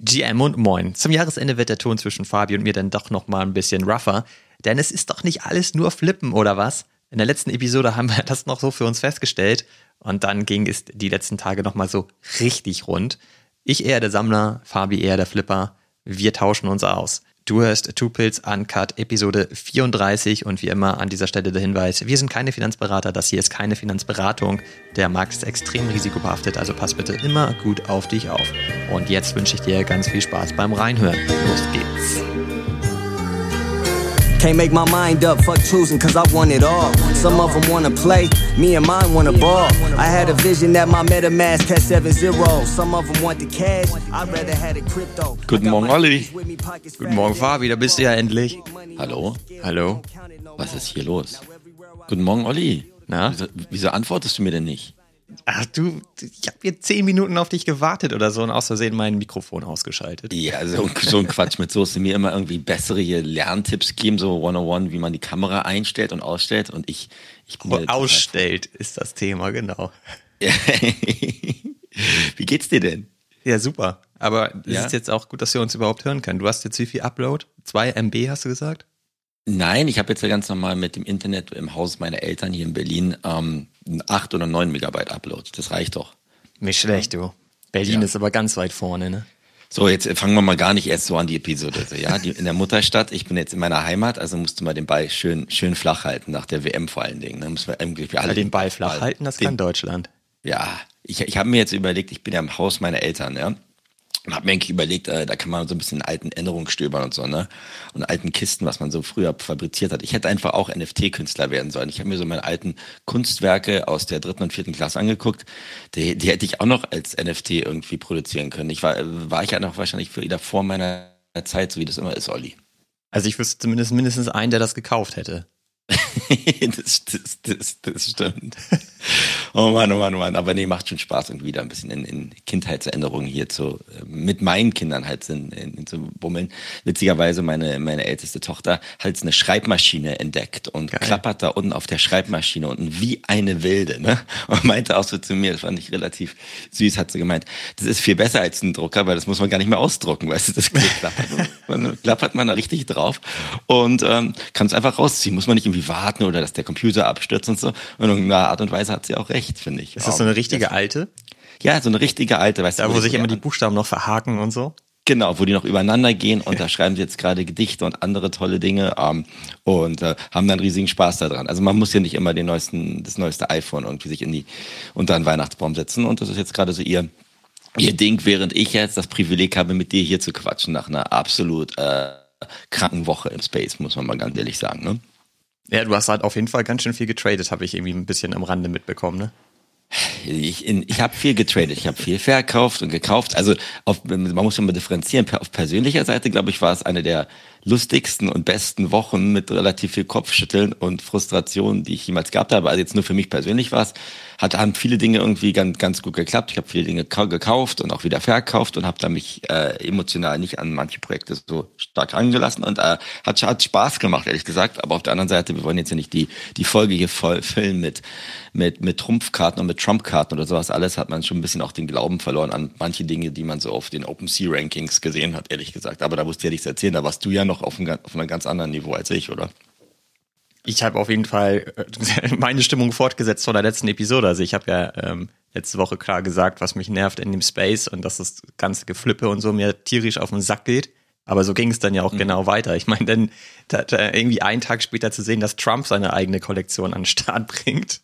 GM und Moin. Zum Jahresende wird der Ton zwischen Fabi und mir dann doch nochmal ein bisschen rougher, denn es ist doch nicht alles nur Flippen, oder was? In der letzten Episode haben wir das noch so für uns festgestellt und dann ging es die letzten Tage nochmal so richtig rund. Ich eher der Sammler, Fabi eher der Flipper. Wir tauschen uns aus. Du hörst Two Pills Uncut Episode 34 und wie immer an dieser Stelle der Hinweis, wir sind keine Finanzberater, das hier ist keine Finanzberatung. Der Markt ist extrem risikobehaftet, also pass bitte immer gut auf dich auf. Und jetzt wünsche ich dir ganz viel Spaß beim Reinhören. Los geht's. Can't make my mind up, fuck choosing, cause I want it all. Some of them wanna play, me and mine wanna ball. I had a vision that my MetaMask had 7 0. Some of them want the cash, I'd rather had a crypto. Guten Morgen, Olli. Guten Morgen, Fabi, da bist du ja endlich. Hallo? Hallo? Was ist hier los? Guten Morgen, Olli. Na? Wieso, wieso antwortest du mir denn nicht? Ach du, ich habe hier zehn Minuten auf dich gewartet oder so und aus Versehen mein Mikrofon ausgeschaltet. Ja, so, so ein Quatsch mit so, dass du mir immer irgendwie bessere Lerntipps geben, so 101, wie man die Kamera einstellt und ausstellt und ich... ich bin ausstellt ist das Thema, genau. wie geht's dir denn? Ja, super. Aber es ja? ist jetzt auch gut, dass wir uns überhaupt hören können. Du hast jetzt wie viel Upload? Zwei MB hast du gesagt? Nein, ich habe jetzt ja ganz normal mit dem Internet im Haus meiner Eltern hier in Berlin ähm, 8 oder 9 Megabyte Upload. Das reicht doch. Nicht schlecht, du. Berlin ja. ist aber ganz weit vorne, ne? So, jetzt fangen wir mal gar nicht erst so an die Episode. Ja, die, in der Mutterstadt, ich bin jetzt in meiner Heimat, also musst du mal den Ball schön, schön flach halten, nach der WM vor allen Dingen. Da müssen wir irgendwie alle den Ball flach halten, das den, kann Deutschland. Ja, ich, ich habe mir jetzt überlegt, ich bin ja im Haus meiner Eltern, ja. Und habe mir eigentlich überlegt, äh, da kann man so ein bisschen in alten Erinnerungen stöbern und so, ne? Und alten Kisten, was man so früher fabriziert hat. Ich hätte einfach auch NFT-Künstler werden sollen. Ich habe mir so meine alten Kunstwerke aus der dritten und vierten Klasse angeguckt. Die, die hätte ich auch noch als NFT irgendwie produzieren können. Ich war, war ich ja noch wahrscheinlich wieder vor meiner Zeit, so wie das immer ist, Olli. Also ich wüsste zumindest mindestens einen, der das gekauft hätte. das, das, das, das stimmt. Oh Mann, oh Mann, oh Mann. Aber nee, macht schon Spaß, irgendwie da ein bisschen in, in Kindheitserinnerungen hier zu, äh, mit meinen Kindern halt in, in, in zu bummeln. Witzigerweise, meine, meine älteste Tochter hat eine Schreibmaschine entdeckt und Geil. klappert da unten auf der Schreibmaschine unten wie eine Wilde, ne? Und meinte auch so zu mir, das fand ich relativ süß, hat sie gemeint, das ist viel besser als ein Drucker, weil das muss man gar nicht mehr ausdrucken, weißt du, das klappert man, klappert man da richtig drauf und ähm, kann es einfach rausziehen, muss man nicht irgendwie warten oder dass der Computer abstürzt und so. Und in einer Art und Weise hat sie auch recht, finde ich. Ist das so eine richtige alte? Ja, so eine richtige alte, weißt da, du. Da, wo sich immer die Buchstaben noch verhaken und so? Genau, wo die noch übereinander gehen und da schreiben sie jetzt gerade Gedichte und andere tolle Dinge ähm, und äh, haben dann riesigen Spaß daran. Also man muss ja nicht immer den neuesten, das neueste iPhone irgendwie sich in die unter einen Weihnachtsbaum setzen und das ist jetzt gerade so ihr ihr Ding, während ich jetzt das Privileg habe, mit dir hier zu quatschen nach einer absolut äh, kranken Woche im Space, muss man mal ganz ehrlich sagen. Ne? Ja, du hast halt auf jeden Fall ganz schön viel getradet, habe ich irgendwie ein bisschen am Rande mitbekommen, ne? Ich, ich habe viel getradet, ich habe viel verkauft und gekauft. Also auf, man muss immer differenzieren. Auf persönlicher Seite, glaube ich, war es eine der lustigsten und besten Wochen mit relativ viel Kopfschütteln und Frustration, die ich jemals gehabt habe. Also jetzt nur für mich persönlich war es, hat, haben viele Dinge irgendwie ganz, ganz gut geklappt. Ich habe viele Dinge gekauft und auch wieder verkauft und habe da mich äh, emotional nicht an manche Projekte so stark angelassen und äh, hat, hat Spaß gemacht, ehrlich gesagt. Aber auf der anderen Seite, wir wollen jetzt ja nicht die, die Folge hier voll füllen mit, mit, mit Trumpfkarten und mit Trumpkarten oder sowas alles, hat man schon ein bisschen auch den Glauben verloren an manche Dinge, die man so auf den OpenSea-Rankings gesehen hat, ehrlich gesagt. Aber da musst du ja nichts erzählen, da warst du ja noch auf einem, auf einem ganz anderen Niveau als ich, oder? Ich habe auf jeden Fall äh, meine Stimmung fortgesetzt von der letzten Episode. Also ich habe ja ähm, letzte Woche klar gesagt, was mich nervt in dem Space und dass das ganze Geflippe und so mir tierisch auf den Sack geht. Aber so ging es dann ja auch mhm. genau weiter. Ich meine, dann da, da irgendwie einen Tag später zu sehen, dass Trump seine eigene Kollektion an den Start bringt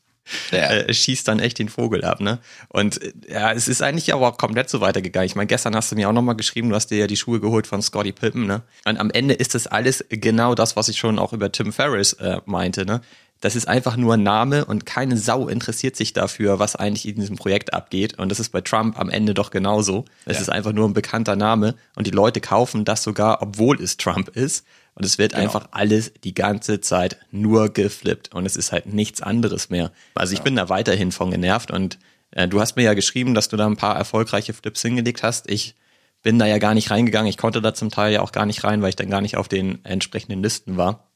ja. äh, schießt dann echt den Vogel ab, ne? Und äh, ja, es ist eigentlich aber auch komplett so weitergegangen. Ich meine, gestern hast du mir auch nochmal geschrieben, du hast dir ja die Schuhe geholt von Scotty Pippen, ne? Und am Ende ist das alles genau das, was ich schon auch über Tim Ferriss äh, meinte, ne? Das ist einfach nur ein Name und keine Sau interessiert sich dafür, was eigentlich in diesem Projekt abgeht. Und das ist bei Trump am Ende doch genauso. Es ja. ist einfach nur ein bekannter Name und die Leute kaufen das sogar, obwohl es Trump ist. Und es wird genau. einfach alles die ganze Zeit nur geflippt. Und es ist halt nichts anderes mehr. Also ich ja. bin da weiterhin von genervt. Und äh, du hast mir ja geschrieben, dass du da ein paar erfolgreiche Flips hingelegt hast. Ich bin da ja gar nicht reingegangen. Ich konnte da zum Teil ja auch gar nicht rein, weil ich dann gar nicht auf den entsprechenden Listen war.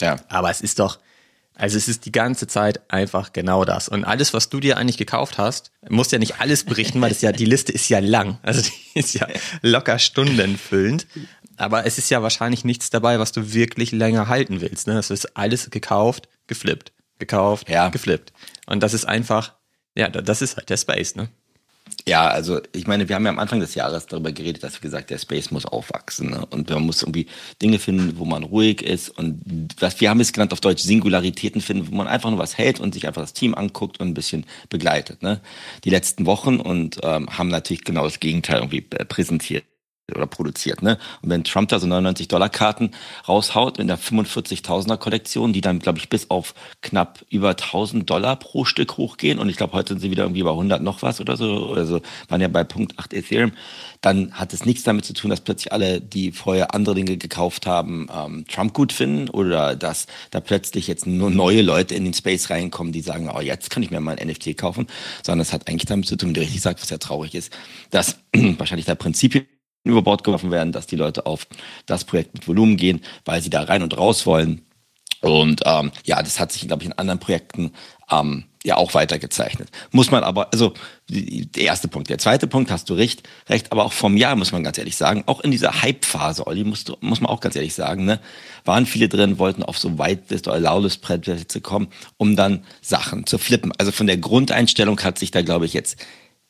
Ja. Aber es ist doch, Also es ist die ganze Zeit einfach genau das. Und alles, was du dir eigentlich gekauft hast, musst ja nicht alles berichten, weil das ja, die Liste ist ja lang. Also die ist ja locker stundenfüllend. Aber es ist ja wahrscheinlich nichts dabei, was du wirklich länger halten willst. Ne? Es ist alles gekauft, geflippt, gekauft, ja. geflippt. Und das ist einfach, ja, das ist halt der Space, ne? Ja, also ich meine, wir haben ja am Anfang des Jahres darüber geredet, dass wir gesagt, der Space muss aufwachsen ne? und man muss irgendwie Dinge finden, wo man ruhig ist und was wir haben es genannt auf Deutsch Singularitäten finden, wo man einfach nur was hält und sich einfach das Team anguckt und ein bisschen begleitet. Ne? Die letzten Wochen und ähm, haben natürlich genau das Gegenteil irgendwie präsentiert oder produziert. Ne? Und wenn Trump da so 99 Dollar Karten raushaut in der 45.000er Kollektion, die dann, glaube ich, bis auf knapp über 1000 Dollar pro Stück hochgehen und ich glaube, heute sind sie wieder irgendwie bei 100 noch was oder so, also waren ja bei Punkt 8 Ethereum, dann hat es nichts damit zu tun, dass plötzlich alle, die vorher andere Dinge gekauft haben, ähm, Trump gut finden oder dass da plötzlich jetzt nur neue Leute in den Space reinkommen, die sagen, oh, jetzt kann ich mir mal ein NFT kaufen, sondern es hat eigentlich damit zu tun, wie du richtig sagst, was ja traurig ist, dass wahrscheinlich da Prinzipien über Bord geworfen werden, dass die Leute auf das Projekt mit Volumen gehen, weil sie da rein und raus wollen. Und ähm, ja, das hat sich, glaube ich, in anderen Projekten ähm, ja auch weitergezeichnet. Muss man aber, also der erste Punkt. Der zweite Punkt, hast du recht, recht, aber auch vom Jahr, muss man ganz ehrlich sagen, auch in dieser Hype-Phase, Olli, muss, muss man auch ganz ehrlich sagen, ne, waren viele drin, wollten auf so Whitelist oder Lawless-Plätze kommen, um dann Sachen zu flippen. Also von der Grundeinstellung hat sich da, glaube ich, jetzt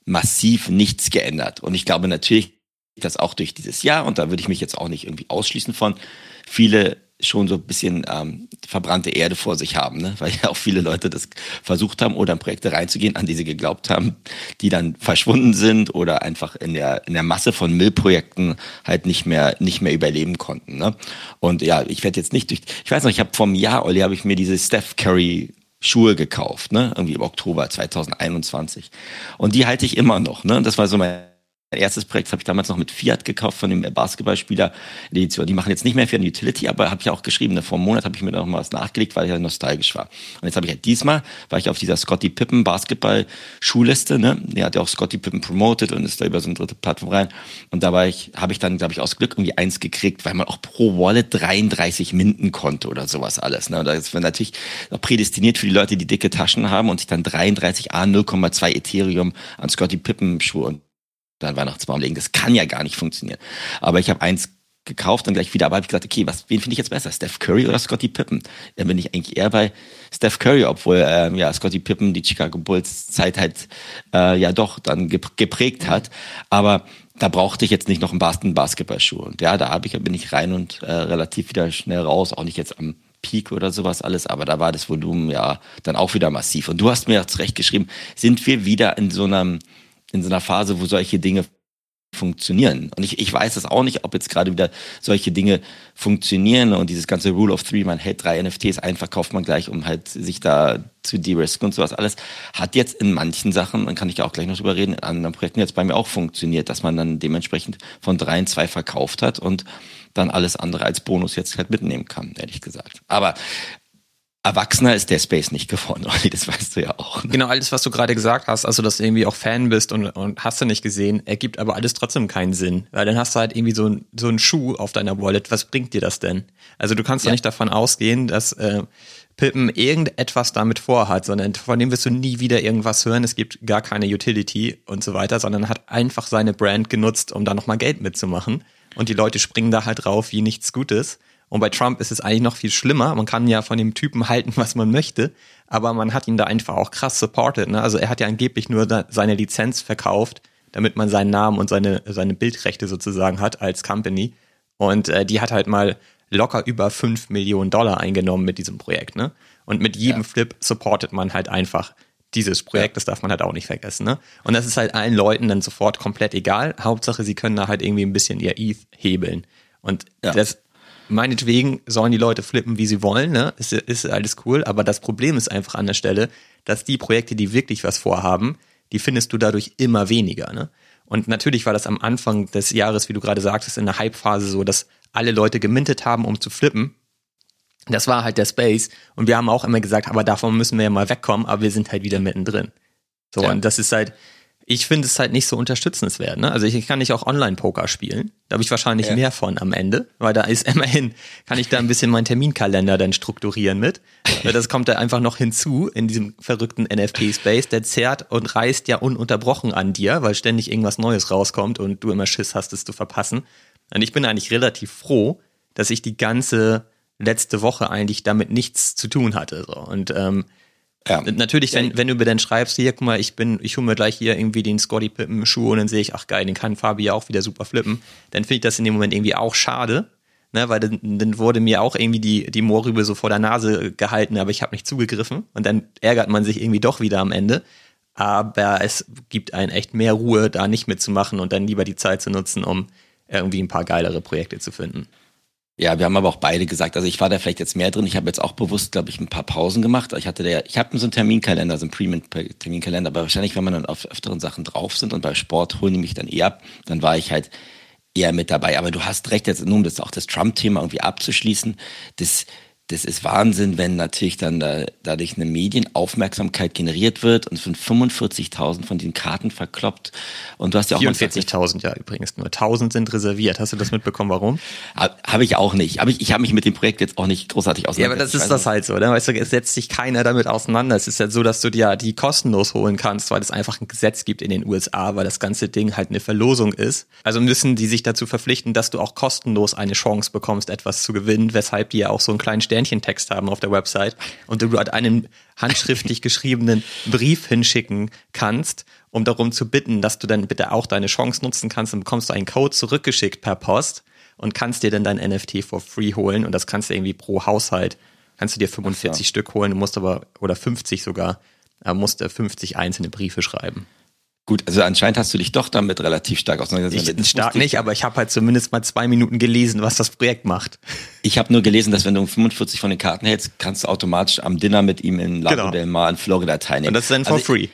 massiv nichts geändert. Und ich glaube natürlich, das auch durch dieses Jahr, und da würde ich mich jetzt auch nicht irgendwie ausschließen von, viele schon so ein bisschen ähm, verbrannte Erde vor sich haben, ne? weil ja auch viele Leute das versucht haben oder in Projekte reinzugehen, an die sie geglaubt haben, die dann verschwunden sind oder einfach in der in der Masse von Müllprojekten halt nicht mehr nicht mehr überleben konnten. Ne? Und ja, ich werde jetzt nicht durch. Ich weiß noch, ich habe einem Jahr, Olli, habe ich mir diese Steph Curry Schuhe gekauft, ne? Irgendwie im Oktober 2021. Und die halte ich immer noch, ne? Das war so mein erstes Projekt habe ich damals noch mit Fiat gekauft von dem Basketballspieler. Die machen jetzt nicht mehr für eine Utility, aber habe ich auch geschrieben. Ne, vor einem Monat habe ich mir noch mal was nachgelegt, weil ich ja nostalgisch war. Und jetzt habe ich halt diesmal, war ich auf dieser Scotty Pippen Basketball Schuhliste, ne? Der hat ja auch Scotty Pippen promoted und ist da über so eine dritte Plattform rein. Und da war ich, habe ich dann, glaube ich, aus Glück irgendwie eins gekriegt, weil man auch pro Wallet 33 Minden konnte oder sowas alles. Ne? Und das war natürlich auch prädestiniert für die Leute, die dicke Taschen haben und sich dann 33 A 0,2 Ethereum an Scotty Pippen Schuhe dann Weihnachtsbaum legen. Das kann ja gar nicht funktionieren. Aber ich habe eins gekauft und gleich wieder, aber habe ich gesagt, okay, was, wen finde ich jetzt besser, Steph Curry oder Scotty Pippen? Dann bin ich eigentlich eher bei Steph Curry, obwohl ähm, ja Scotty Pippen die Chicago Bulls Zeit halt äh, ja doch dann geprägt hat. Aber da brauchte ich jetzt nicht noch einen Basketballschuh. Und ja, da habe ich, bin ich rein und äh, relativ wieder schnell raus, auch nicht jetzt am Peak oder sowas alles, aber da war das Volumen ja dann auch wieder massiv. Und du hast mir jetzt recht geschrieben, sind wir wieder in so einem in so einer Phase, wo solche Dinge funktionieren. Und ich, ich weiß es auch nicht, ob jetzt gerade wieder solche Dinge funktionieren und dieses ganze Rule of Three, man hält drei NFTs ein, verkauft man gleich, um halt sich da zu de-risken und sowas alles, hat jetzt in manchen Sachen, dann kann ich ja auch gleich noch drüber reden, in anderen Projekten jetzt bei mir auch funktioniert, dass man dann dementsprechend von drei in zwei verkauft hat und dann alles andere als Bonus jetzt halt mitnehmen kann, ehrlich gesagt. Aber Erwachsener ist der Space nicht geworden, Olli, das weißt du ja auch. Ne? Genau, alles, was du gerade gesagt hast, also dass du irgendwie auch Fan bist und, und hast du nicht gesehen, ergibt aber alles trotzdem keinen Sinn. Weil dann hast du halt irgendwie so, ein, so einen Schuh auf deiner Wallet, was bringt dir das denn? Also du kannst ja. doch nicht davon ausgehen, dass äh, Pippen irgendetwas damit vorhat, sondern von dem wirst du nie wieder irgendwas hören. Es gibt gar keine Utility und so weiter, sondern hat einfach seine Brand genutzt, um da nochmal Geld mitzumachen. Und die Leute springen da halt drauf wie nichts Gutes. Und bei Trump ist es eigentlich noch viel schlimmer. Man kann ja von dem Typen halten, was man möchte, aber man hat ihn da einfach auch krass supported. Ne? Also er hat ja angeblich nur seine Lizenz verkauft, damit man seinen Namen und seine, seine Bildrechte sozusagen hat als Company. Und äh, die hat halt mal locker über fünf Millionen Dollar eingenommen mit diesem Projekt. Ne? Und mit jedem ja. Flip supportet man halt einfach dieses Projekt, ja. das darf man halt auch nicht vergessen. Ne? Und das ist halt allen Leuten dann sofort komplett egal. Hauptsache, sie können da halt irgendwie ein bisschen ihr ETH hebeln. Und ja. das meinetwegen sollen die Leute flippen, wie sie wollen, ne? Ist, ist alles cool, aber das Problem ist einfach an der Stelle, dass die Projekte, die wirklich was vorhaben, die findest du dadurch immer weniger, ne? Und natürlich war das am Anfang des Jahres, wie du gerade sagtest, in der Hype-Phase so, dass alle Leute gemintet haben, um zu flippen. Das war halt der Space. Und wir haben auch immer gesagt, aber davon müssen wir ja mal wegkommen, aber wir sind halt wieder mittendrin. So, ja. und das ist halt, ich finde es halt nicht so unterstützenswert. Ne? Also ich kann nicht auch Online-Poker spielen. Da habe ich wahrscheinlich ja. mehr von am Ende, weil da ist immerhin, kann ich da ein bisschen meinen Terminkalender dann strukturieren mit. Das kommt da einfach noch hinzu in diesem verrückten NFT-Space. Der zerrt und reißt ja ununterbrochen an dir, weil ständig irgendwas Neues rauskommt und du immer Schiss hast, es zu verpassen. Und ich bin eigentlich relativ froh, dass ich die ganze letzte Woche eigentlich damit nichts zu tun hatte. So. Und ähm, ja. Natürlich, wenn, wenn du mir dann schreibst, hier, guck mal, ich bin, ich hole mir gleich hier irgendwie den Scotty Pippen Schuh und dann sehe ich, ach geil, den kann Fabi ja auch wieder super flippen, dann finde ich das in dem Moment irgendwie auch schade, ne, weil dann, dann wurde mir auch irgendwie die, die Mohrrübe so vor der Nase gehalten, aber ich habe nicht zugegriffen und dann ärgert man sich irgendwie doch wieder am Ende. Aber es gibt einen echt mehr Ruhe, da nicht mitzumachen und dann lieber die Zeit zu nutzen, um irgendwie ein paar geilere Projekte zu finden. Ja, wir haben aber auch beide gesagt, also ich war da vielleicht jetzt mehr drin. Ich habe jetzt auch bewusst, glaube ich, ein paar Pausen gemacht. Ich hatte der, ich habe so einen Terminkalender, so einen Pre-Terminkalender, aber wahrscheinlich, wenn man dann auf öfteren Sachen drauf sind und bei Sport holen die mich dann eher ab, dann war ich halt eher mit dabei. Aber du hast recht, jetzt nur um das auch das Trump-Thema irgendwie abzuschließen, das das ist Wahnsinn, wenn natürlich dann da, dadurch eine Medienaufmerksamkeit generiert wird und von 45.000 von den Karten verkloppt. Und du hast ja auch 44.000 ja übrigens nur. 1.000 sind reserviert. Hast du das mitbekommen? Warum? Habe hab ich auch nicht. Hab ich ich habe mich mit dem Projekt jetzt auch nicht großartig auseinandergesetzt. Ja, aber das ist das halt so. Ne? Weißt du, es setzt sich keiner damit auseinander. Es ist ja so, dass du dir die kostenlos holen kannst, weil es einfach ein Gesetz gibt in den USA, weil das ganze Ding halt eine Verlosung ist. Also müssen die sich dazu verpflichten, dass du auch kostenlos eine Chance bekommst, etwas zu gewinnen, weshalb die ja auch so einen kleinen Stern Sternchentext haben auf der Website und du dort einen handschriftlich geschriebenen Brief hinschicken kannst, um darum zu bitten, dass du dann bitte auch deine Chance nutzen kannst, dann bekommst du einen Code zurückgeschickt per Post und kannst dir dann dein NFT for free holen und das kannst du irgendwie pro Haushalt, kannst du dir 45 so. Stück holen, du musst aber, oder 50 sogar, musst du 50 einzelne Briefe schreiben. Gut, also anscheinend hast du dich doch damit relativ stark auseinandergesetzt. Ich, stark nicht, aber ich habe halt zumindest mal zwei Minuten gelesen, was das Projekt macht. Ich habe nur gelesen, dass wenn du 45 von den Karten hältst, kannst du automatisch am Dinner mit ihm in Lago genau. del Mar in Florida teilnehmen. Und das ist dann for also, free.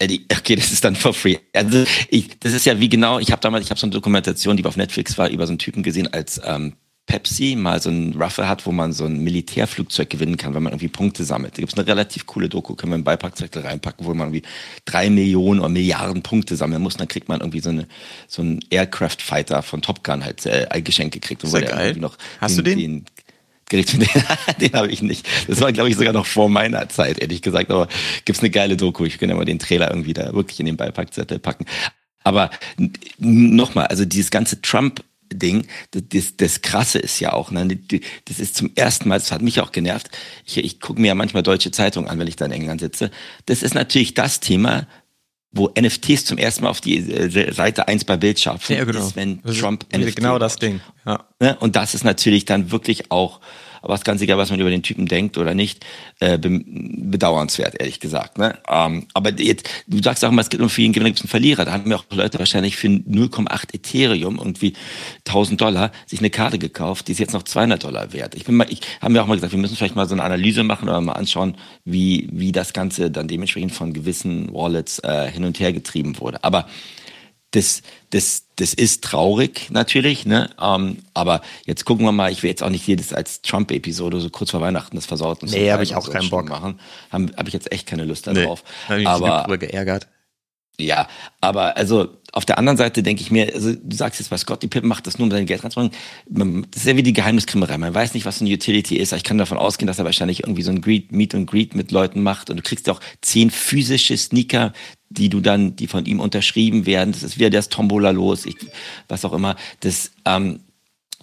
Okay, das ist dann for free. Also ich, das ist ja wie genau, ich habe damals, ich habe so eine Dokumentation, die auf Netflix war, über so einen Typen gesehen als ähm, Pepsi mal so ein Ruffle hat, wo man so ein Militärflugzeug gewinnen kann, wenn man irgendwie Punkte sammelt. Da gibt es eine relativ coole Doku, können wir einen Beipackzettel reinpacken, wo man irgendwie drei Millionen oder Milliarden Punkte sammeln muss. Und dann kriegt man irgendwie so, eine, so einen Aircraft Fighter von Top Gun halt äh, Geschenk gekriegt. Sehr geil. Noch Hast den, du den? den den, den habe ich nicht. Das war, glaube ich, sogar noch vor meiner Zeit, ehrlich gesagt. Aber gibt's eine geile Doku. Ich könnte ja mal den Trailer irgendwie da wirklich in den Beipackzettel packen. Aber nochmal, also dieses ganze Trump Ding. Das, das Krasse ist ja auch, ne? das ist zum ersten Mal, das hat mich auch genervt. Ich, ich gucke mir ja manchmal deutsche Zeitungen an, wenn ich da in England sitze. Das ist natürlich das Thema, wo NFTs zum ersten Mal auf die äh, Seite 1 bei Bild schaffen, ja, genau. ist, wenn das Trump ist NFT Genau das Ding, ja. Ne? Und das ist natürlich dann wirklich auch aber es ist ganz egal, was man über den Typen denkt oder nicht, äh, bedauernswert, ehrlich gesagt. Ne? Ähm, aber jetzt, du sagst auch mal, es gibt nur für jeden Gewinner gibt einen Verlierer. Da haben wir auch Leute wahrscheinlich für 0,8 Ethereum irgendwie 1000 Dollar sich eine Karte gekauft, die ist jetzt noch 200 Dollar wert. Ich bin mal, ich haben wir auch mal gesagt, wir müssen vielleicht mal so eine Analyse machen oder mal anschauen, wie wie das Ganze dann dementsprechend von gewissen Wallets äh, hin und her getrieben wurde. Aber das, das, das ist traurig natürlich, ne? Ähm, aber jetzt gucken wir mal, ich will jetzt auch nicht jedes als Trump-Episode so kurz vor Weihnachten das versaut und Nee, so habe ich auch so keinen Bock. Machen. Habe hab ich jetzt echt keine Lust darauf. Nee, hab ich aber geärgert. Ja, aber also auf der anderen Seite denke ich mir, also du sagst jetzt, was Scotty Pippen macht das nur, um sein Geld reinzubringen. Das ist ja wie die Geheimniskrimmerei. Man weiß nicht, was eine Utility ist. Ich kann davon ausgehen, dass er wahrscheinlich irgendwie so ein Greet, Meet und Greet mit Leuten macht. Und du kriegst ja auch zehn physische Sneaker, die du dann, die von ihm unterschrieben werden. Das ist wieder das Tombola los, ich, was auch immer. Das, ähm,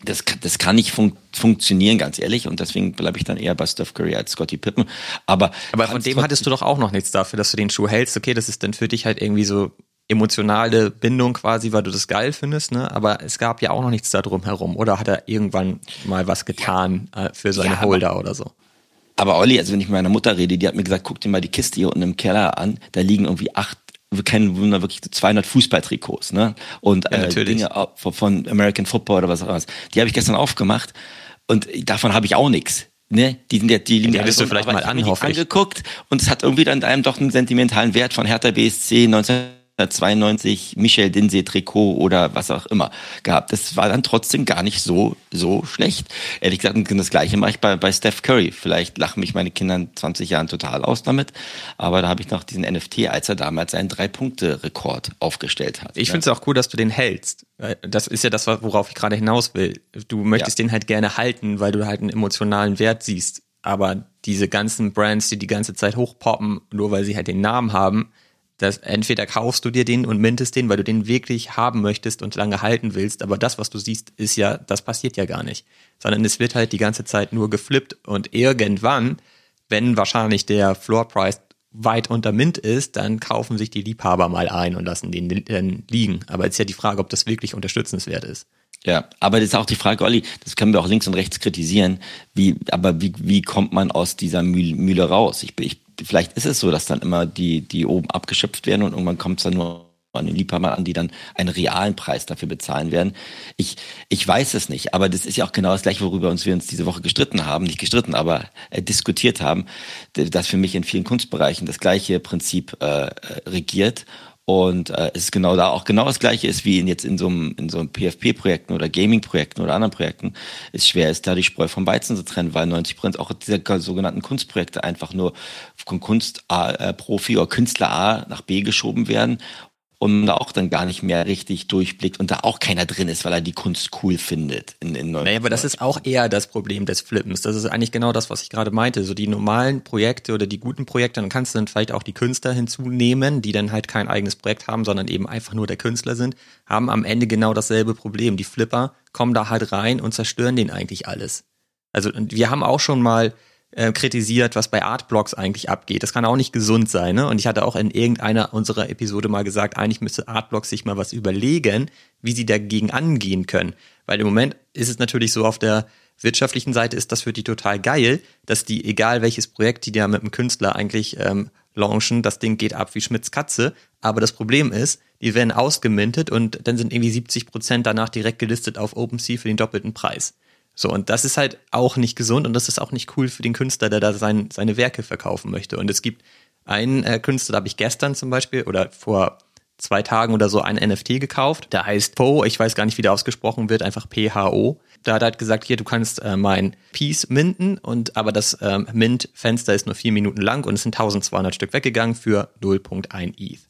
das, das kann nicht fun funktionieren, ganz ehrlich. Und deswegen bleibe ich dann eher bei Steph Curry als Scotty Pippen. Aber, Aber von dem hattest du doch auch noch nichts dafür, dass du den Schuh hältst. Okay, das ist dann für dich halt irgendwie so emotionale Bindung quasi, weil du das geil findest, ne? Aber es gab ja auch noch nichts da drum herum. Oder hat er irgendwann mal was getan äh, für seine ja, Holder oder so? Aber Olli, also wenn ich mit meiner Mutter rede, die hat mir gesagt, guck dir mal die Kiste hier unten im Keller an. Da liegen irgendwie acht kein Wunder, wirklich 200 Fußballtrikots, ne? Und ja, äh, Dinge von American Football oder was auch immer. Die habe ich gestern aufgemacht und davon habe ich auch nichts. Ne, die sind ja, die liegen ja, du vielleicht mal an, angeguckt und es hat irgendwie dann einem doch einen sentimentalen Wert von Hertha BSC 19 1992 Michel Dinsey Trikot oder was auch immer gehabt. Das war dann trotzdem gar nicht so, so schlecht. Ehrlich gesagt, das Gleiche mache ich bei, bei Steph Curry. Vielleicht lachen mich meine Kinder in 20 Jahren total aus damit. Aber da habe ich noch diesen NFT, als er damals einen Drei-Punkte-Rekord aufgestellt hat. Ich ne? finde es auch cool, dass du den hältst. Das ist ja das, worauf ich gerade hinaus will. Du möchtest ja. den halt gerne halten, weil du halt einen emotionalen Wert siehst. Aber diese ganzen Brands, die die ganze Zeit hochpoppen, nur weil sie halt den Namen haben, dass entweder kaufst du dir den und mintest den, weil du den wirklich haben möchtest und lange halten willst, aber das, was du siehst, ist ja, das passiert ja gar nicht, sondern es wird halt die ganze Zeit nur geflippt und irgendwann, wenn wahrscheinlich der Floor Price weit unter Mint ist, dann kaufen sich die Liebhaber mal ein und lassen den dann liegen. Aber jetzt ist ja die Frage, ob das wirklich unterstützenswert ist. Ja, aber das ist auch die Frage, Olli, das können wir auch links und rechts kritisieren, wie, aber wie, wie kommt man aus dieser Mühle raus? Ich, ich vielleicht ist es so, dass dann immer die, die oben abgeschöpft werden und irgendwann kommt es dann nur an den Liebhaber an, die dann einen realen Preis dafür bezahlen werden. Ich, ich weiß es nicht, aber das ist ja auch genau das gleiche, worüber uns wir uns diese Woche gestritten haben, nicht gestritten, aber äh, diskutiert haben, dass für mich in vielen Kunstbereichen das gleiche Prinzip äh, regiert und äh, es ist genau da auch genau das gleiche ist wie in jetzt in so einem, in so einem PFP-Projekten oder Gaming-Projekten oder anderen Projekten, ist schwer ist, da die Spreu vom Weizen zu trennen, weil 90 Prozent auch dieser sogenannten Kunstprojekte einfach nur von Kunst A, äh, Profi oder Künstler A nach B geschoben werden und da auch dann gar nicht mehr richtig durchblickt und da auch keiner drin ist, weil er die Kunst cool findet. In, in naja, aber das ist auch eher das Problem des Flippens. Das ist eigentlich genau das, was ich gerade meinte. So die normalen Projekte oder die guten Projekte, dann kannst du dann vielleicht auch die Künstler hinzunehmen, die dann halt kein eigenes Projekt haben, sondern eben einfach nur der Künstler sind, haben am Ende genau dasselbe Problem. Die Flipper kommen da halt rein und zerstören den eigentlich alles. Also wir haben auch schon mal äh, kritisiert, was bei Artblocks eigentlich abgeht. Das kann auch nicht gesund sein. Ne? Und ich hatte auch in irgendeiner unserer Episode mal gesagt, eigentlich müsste Artblocks sich mal was überlegen, wie sie dagegen angehen können. Weil im Moment ist es natürlich so auf der wirtschaftlichen Seite ist das für die total geil, dass die, egal welches Projekt die da mit dem Künstler eigentlich ähm, launchen, das Ding geht ab wie Schmitz Katze. Aber das Problem ist, die werden ausgemintet und dann sind irgendwie 70 Prozent danach direkt gelistet auf OpenSea für den doppelten Preis. So, und das ist halt auch nicht gesund und das ist auch nicht cool für den Künstler, der da sein, seine Werke verkaufen möchte. Und es gibt einen äh, Künstler, da habe ich gestern zum Beispiel oder vor zwei Tagen oder so ein NFT gekauft. Der heißt Po, ich weiß gar nicht, wie der ausgesprochen wird, einfach PHO. Da hat er halt gesagt, hier, du kannst äh, mein Piece minden und aber das ähm, Mint-Fenster ist nur vier Minuten lang und es sind 1200 Stück weggegangen für 0.1 ETH.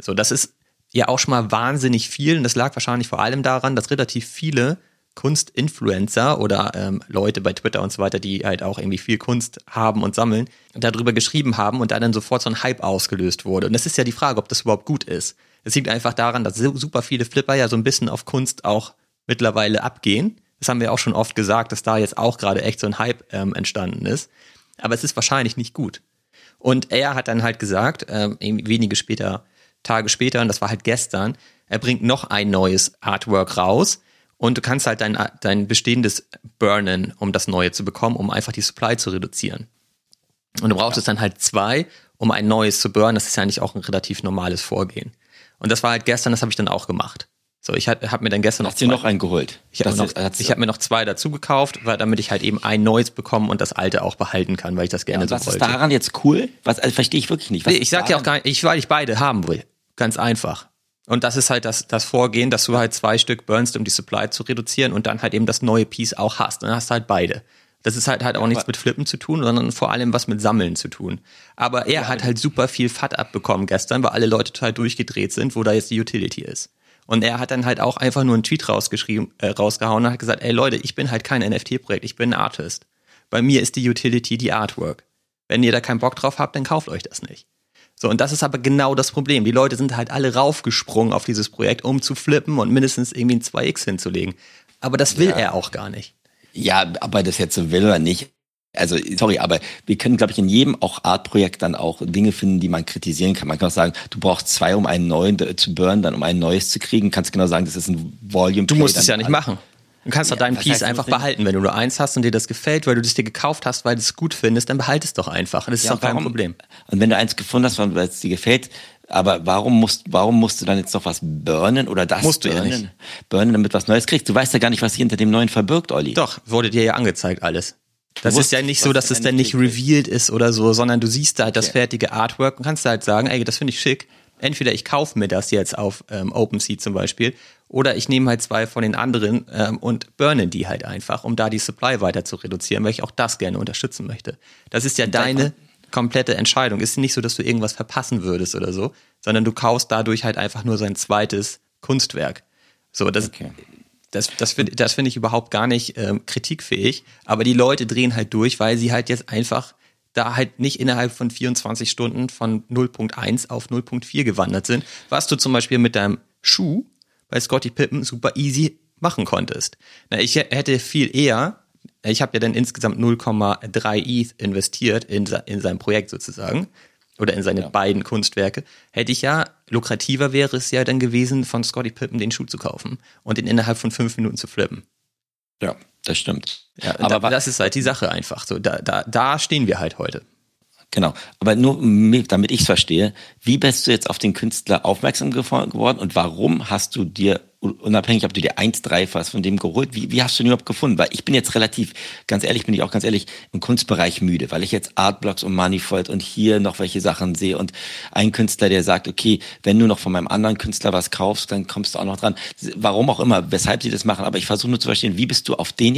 So, das ist ja auch schon mal wahnsinnig viel und das lag wahrscheinlich vor allem daran, dass relativ viele Kunstinfluencer oder ähm, Leute bei Twitter und so weiter, die halt auch irgendwie viel Kunst haben und sammeln, darüber geschrieben haben und da dann sofort so ein Hype ausgelöst wurde. Und das ist ja die Frage, ob das überhaupt gut ist. Es liegt einfach daran, dass super viele Flipper ja so ein bisschen auf Kunst auch mittlerweile abgehen. Das haben wir auch schon oft gesagt, dass da jetzt auch gerade echt so ein Hype ähm, entstanden ist. Aber es ist wahrscheinlich nicht gut. Und er hat dann halt gesagt, ähm, wenige später, Tage später, und das war halt gestern, er bringt noch ein neues Artwork raus und du kannst halt dein, dein bestehendes burnen, um das neue zu bekommen, um einfach die Supply zu reduzieren. Und du brauchst es dann halt zwei, um ein neues zu burnen. Das ist ja eigentlich auch ein relativ normales Vorgehen. Und das war halt gestern, das habe ich dann auch gemacht. So, ich habe hab mir dann gestern noch. Hast du noch einen geholt? Ich habe hab mir noch zwei dazu gekauft, weil, damit ich halt eben ein neues bekomme und das alte auch behalten kann, weil ich das gerne ja, so was wollte. Was ist daran jetzt cool? Was also, verstehe ich wirklich nicht. Was nee, ich sag ja auch gar nicht, ich, weil ich beide haben will. Ganz einfach. Und das ist halt das, das Vorgehen, dass du halt zwei Stück burnst, um die Supply zu reduzieren und dann halt eben das neue Piece auch hast. Und dann hast du halt beide. Das ist halt halt auch nichts mit Flippen zu tun, sondern vor allem was mit Sammeln zu tun. Aber er hat halt super viel FAT abbekommen gestern, weil alle Leute total durchgedreht sind, wo da jetzt die Utility ist. Und er hat dann halt auch einfach nur einen Tweet rausgeschrieben, äh, rausgehauen und hat gesagt, ey Leute, ich bin halt kein NFT-Projekt, ich bin ein Artist. Bei mir ist die Utility die Artwork. Wenn ihr da keinen Bock drauf habt, dann kauft euch das nicht. So, und das ist aber genau das Problem. Die Leute sind halt alle raufgesprungen auf dieses Projekt, um zu flippen und mindestens irgendwie ein 2x hinzulegen. Aber das will ja. er auch gar nicht. Ja, aber das jetzt so will er nicht. Also, sorry, aber wir können, glaube ich, in jedem auch Art-Projekt dann auch Dinge finden, die man kritisieren kann. Man kann auch sagen, du brauchst zwei, um einen neuen zu burnen, dann um ein neues zu kriegen. Kannst genau sagen, das ist ein Volume. Du musst es ja nicht machen. Du kannst doch ja, deinen Piece einfach behalten. Wenn du nur eins hast und dir das gefällt, weil du das dir gekauft hast, weil du es gut findest, dann behalte es doch einfach. Das ist ja, auch kein Problem. Und wenn du eins gefunden hast, weil es dir gefällt, aber warum musst, warum musst du dann jetzt noch was burnen oder das musst burnen? Du ja nicht. Burnen, damit was Neues kriegst. Du weißt ja gar nicht, was sich hinter dem Neuen verbirgt, Olli. Doch, wurde dir ja angezeigt alles. Das ist ja nicht so, dass es dann nicht revealed ist oder so, sondern du siehst da halt das fertige Artwork und kannst da halt sagen, ey, das finde ich schick entweder ich kaufe mir das jetzt auf ähm, OpenSea zum Beispiel oder ich nehme halt zwei von den anderen ähm, und burne die halt einfach, um da die Supply weiter zu reduzieren, weil ich auch das gerne unterstützen möchte. Das ist ja deine komplette Entscheidung. Ist nicht so, dass du irgendwas verpassen würdest oder so, sondern du kaufst dadurch halt einfach nur sein zweites Kunstwerk. So, das, okay. das, das finde das find ich überhaupt gar nicht ähm, kritikfähig, aber die Leute drehen halt durch, weil sie halt jetzt einfach da halt nicht innerhalb von 24 Stunden von 0.1 auf 0.4 gewandert sind, was du zum Beispiel mit deinem Schuh bei Scotty Pippen super easy machen konntest. Na, ich hätte viel eher, ich habe ja dann insgesamt 0,3 ETH investiert in, in sein Projekt sozusagen oder in seine ja. beiden Kunstwerke, hätte ich ja, lukrativer wäre es ja dann gewesen, von Scotty Pippen den Schuh zu kaufen und den innerhalb von fünf Minuten zu flippen. Ja, das stimmt. Ja, aber da, das ist halt die Sache einfach. So, da, da, da stehen wir halt heute. Genau. Aber nur, damit ich es verstehe, wie bist du jetzt auf den Künstler aufmerksam geworden und warum hast du dir, unabhängig, ob du dir eins, drei was von dem geholt, wie, wie hast du den überhaupt gefunden? Weil ich bin jetzt relativ, ganz ehrlich, bin ich auch ganz ehrlich, im Kunstbereich müde, weil ich jetzt Artblocks und Manifold und hier noch welche Sachen sehe und ein Künstler, der sagt, okay, wenn du noch von meinem anderen Künstler was kaufst, dann kommst du auch noch dran. Warum auch immer, weshalb sie das machen, aber ich versuche nur zu verstehen, wie bist du auf den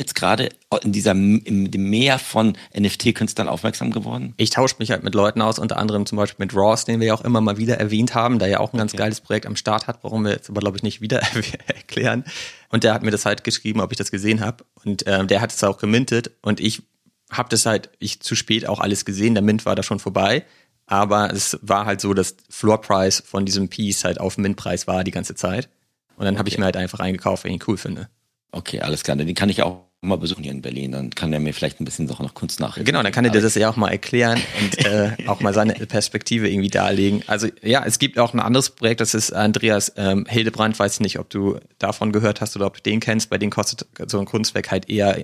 jetzt gerade in dieser in dem Meer von NFT-Künstlern aufmerksam geworden? Ich tausche mich halt mit Leuten aus, unter anderem zum Beispiel mit Ross, den wir ja auch immer mal wieder erwähnt haben, der ja auch ein ganz okay. geiles Projekt am Start hat, warum wir jetzt aber glaube ich nicht wieder erklären. Und der hat mir das halt geschrieben, ob ich das gesehen habe. Und äh, der hat es auch gemintet und ich habe das halt ich zu spät auch alles gesehen. Der Mint war da schon vorbei. Aber es war halt so, dass Floor Price von diesem Piece halt auf Mint-Preis war die ganze Zeit. Und dann okay. habe ich mir halt einfach eingekauft, weil ich ihn cool finde. Okay, alles klar. Den kann ich auch mal besuchen hier in Berlin. Dann kann er mir vielleicht ein bisschen Sachen noch Kunst nachhelfen. Genau, dann kann er dir das ja auch mal erklären und äh, auch mal seine Perspektive irgendwie darlegen. Also ja, es gibt auch ein anderes Projekt, das ist Andreas ähm, Hildebrand. Weiß nicht, ob du davon gehört hast oder ob du den kennst. Bei denen kostet so ein Kunstwerk halt eher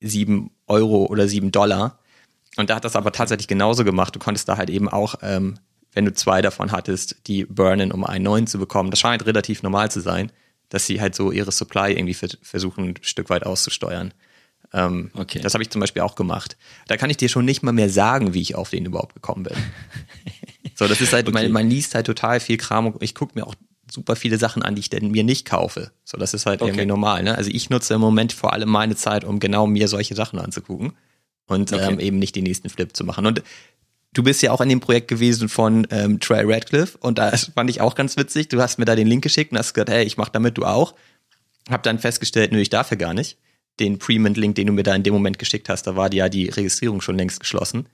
sieben Euro oder sieben Dollar. Und da hat das aber tatsächlich genauso gemacht. Du konntest da halt eben auch, ähm, wenn du zwei davon hattest, die burnen, um einen neuen zu bekommen. Das scheint relativ normal zu sein dass sie halt so ihre Supply irgendwie versuchen, ein Stück weit auszusteuern. Ähm, okay. Das habe ich zum Beispiel auch gemacht. Da kann ich dir schon nicht mal mehr sagen, wie ich auf den überhaupt gekommen bin. so, das ist halt, okay. man, man liest halt total viel Kram und ich gucke mir auch super viele Sachen an, die ich denn mir nicht kaufe. So, das ist halt okay. irgendwie normal. Ne? Also ich nutze im Moment vor allem meine Zeit, um genau mir solche Sachen anzugucken und okay. ähm, eben nicht den nächsten Flip zu machen. Und Du bist ja auch in dem Projekt gewesen von ähm, Trey Radcliffe und da fand ich auch ganz witzig. Du hast mir da den Link geschickt und hast gesagt, hey, ich mach damit, du auch. Hab dann festgestellt, nö, ich darf ja gar nicht. Den Pre-Mint-Link, den du mir da in dem Moment geschickt hast, da war die ja die Registrierung schon längst geschlossen.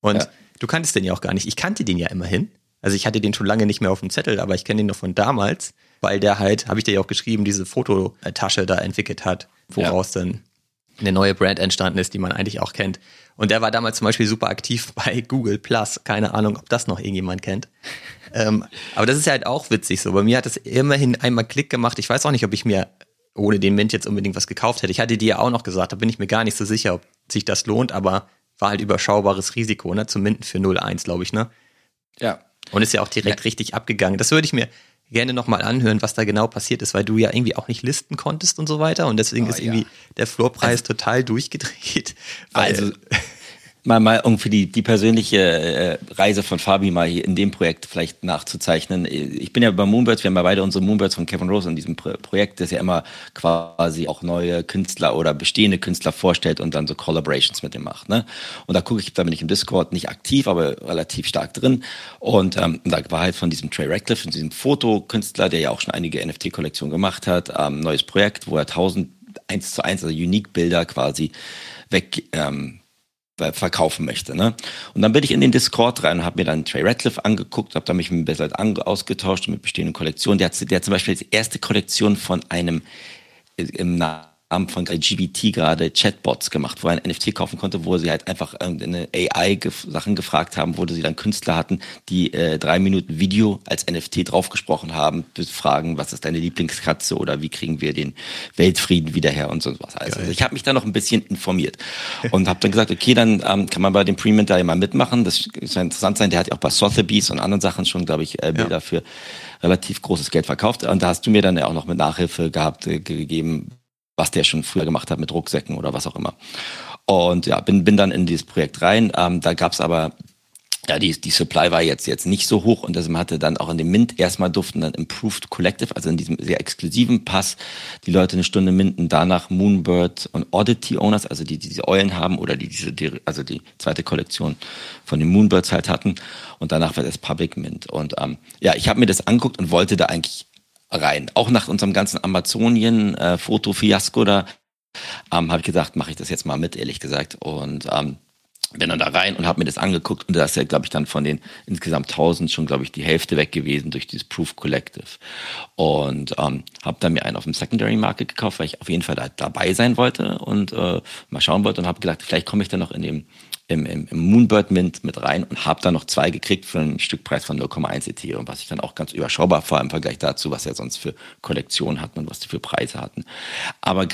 Und ja. du kanntest den ja auch gar nicht. Ich kannte den ja immerhin. Also ich hatte den schon lange nicht mehr auf dem Zettel, aber ich kenne den noch von damals, weil der halt, habe ich dir ja auch geschrieben, diese Fototasche da entwickelt hat, woraus ja. dann eine neue Brand entstanden ist, die man eigentlich auch kennt. Und der war damals zum Beispiel super aktiv bei Google Plus. Keine Ahnung, ob das noch irgendjemand kennt. ähm, aber das ist ja halt auch witzig so. Bei mir hat das immerhin einmal Klick gemacht. Ich weiß auch nicht, ob ich mir ohne den Mint jetzt unbedingt was gekauft hätte. Ich hatte dir ja auch noch gesagt, da bin ich mir gar nicht so sicher, ob sich das lohnt, aber war halt überschaubares Risiko, ne? Zum Minten für 0,1, glaube ich, ne? Ja. Und ist ja auch direkt ja. richtig abgegangen. Das würde ich mir gerne nochmal anhören, was da genau passiert ist, weil du ja irgendwie auch nicht listen konntest und so weiter und deswegen oh, ist irgendwie ja. der Floorpreis also, total durchgedreht. also mal, mal irgendwie die, die persönliche äh, Reise von Fabi mal hier in dem Projekt vielleicht nachzuzeichnen. Ich bin ja bei Moonbirds, wir haben ja beide unsere Moonbirds von Kevin Rose in diesem Pro Projekt, das ja immer quasi auch neue Künstler oder bestehende Künstler vorstellt und dann so Collaborations mit dem macht. Ne? Und da gucke ich, da bin ich im Discord nicht aktiv, aber relativ stark drin. Und ähm, da war halt von diesem Trey Radcliffe, von diesem Fotokünstler, der ja auch schon einige NFT-Kollektionen gemacht hat, ähm, neues Projekt, wo er 1000 eins zu eins, also Unique-Bilder quasi weg ähm, verkaufen möchte. Ne? Und dann bin ich in den Discord rein und habe mir dann Trey Radcliffe angeguckt, habe da mich mit Bezalt ausgetauscht mit bestehenden Kollektionen. Der hat, der hat zum Beispiel die erste Kollektion von einem äh, im Namen von GBT gerade Chatbots gemacht, wo er ein NFT kaufen konnte, wo sie halt einfach eine AI-Sachen gefragt haben, wo sie dann Künstler hatten, die äh, drei Minuten Video als NFT draufgesprochen haben, fragen, was ist deine Lieblingskatze oder wie kriegen wir den Weltfrieden wieder her und so was. Also, also ich habe mich da noch ein bisschen informiert und habe dann gesagt, okay, dann ähm, kann man bei dem Premium da mal mitmachen. Das ist ja interessant sein. Der hat ja auch bei Sotheby's und anderen Sachen schon, glaube ich, äh, Bilder ja. für relativ großes Geld verkauft. Und da hast du mir dann ja auch noch mit Nachhilfe gehabt, äh, gegeben, was der schon früher gemacht hat mit Rucksäcken oder was auch immer. Und ja, bin, bin dann in dieses Projekt rein. Ähm, da gab es aber ja, die, die Supply war jetzt, jetzt nicht so hoch und das hatte dann auch in dem Mint erstmal durften dann Improved Collective, also in diesem sehr exklusiven Pass, die Leute eine Stunde minten, danach Moonbird und Oddity Owners, also die, die diese Eulen haben oder die diese, die, also die zweite Kollektion von den Moonbirds halt hatten und danach war das Public Mint und ähm, ja, ich habe mir das angeguckt und wollte da eigentlich rein. Auch nach unserem ganzen Amazonien-Foto-Fiasko äh, da ähm, habe ich gesagt, mache ich das jetzt mal mit, ehrlich gesagt und ähm, bin dann da rein und habe mir das angeguckt und da ist ja, glaube ich, dann von den insgesamt 1000 schon, glaube ich, die Hälfte weg gewesen durch dieses Proof Collective. Und ähm, habe dann mir einen auf dem Secondary Market gekauft, weil ich auf jeden Fall da dabei sein wollte und äh, mal schauen wollte und habe gedacht, vielleicht komme ich dann noch in dem im, im, im Moonbird Mint mit rein und habe dann noch zwei gekriegt für einen Stückpreis von 0,1 Ethereum, was ich dann auch ganz überschaubar war im Vergleich dazu, was er sonst für Kollektionen hatten und was die für Preise hatten. Aber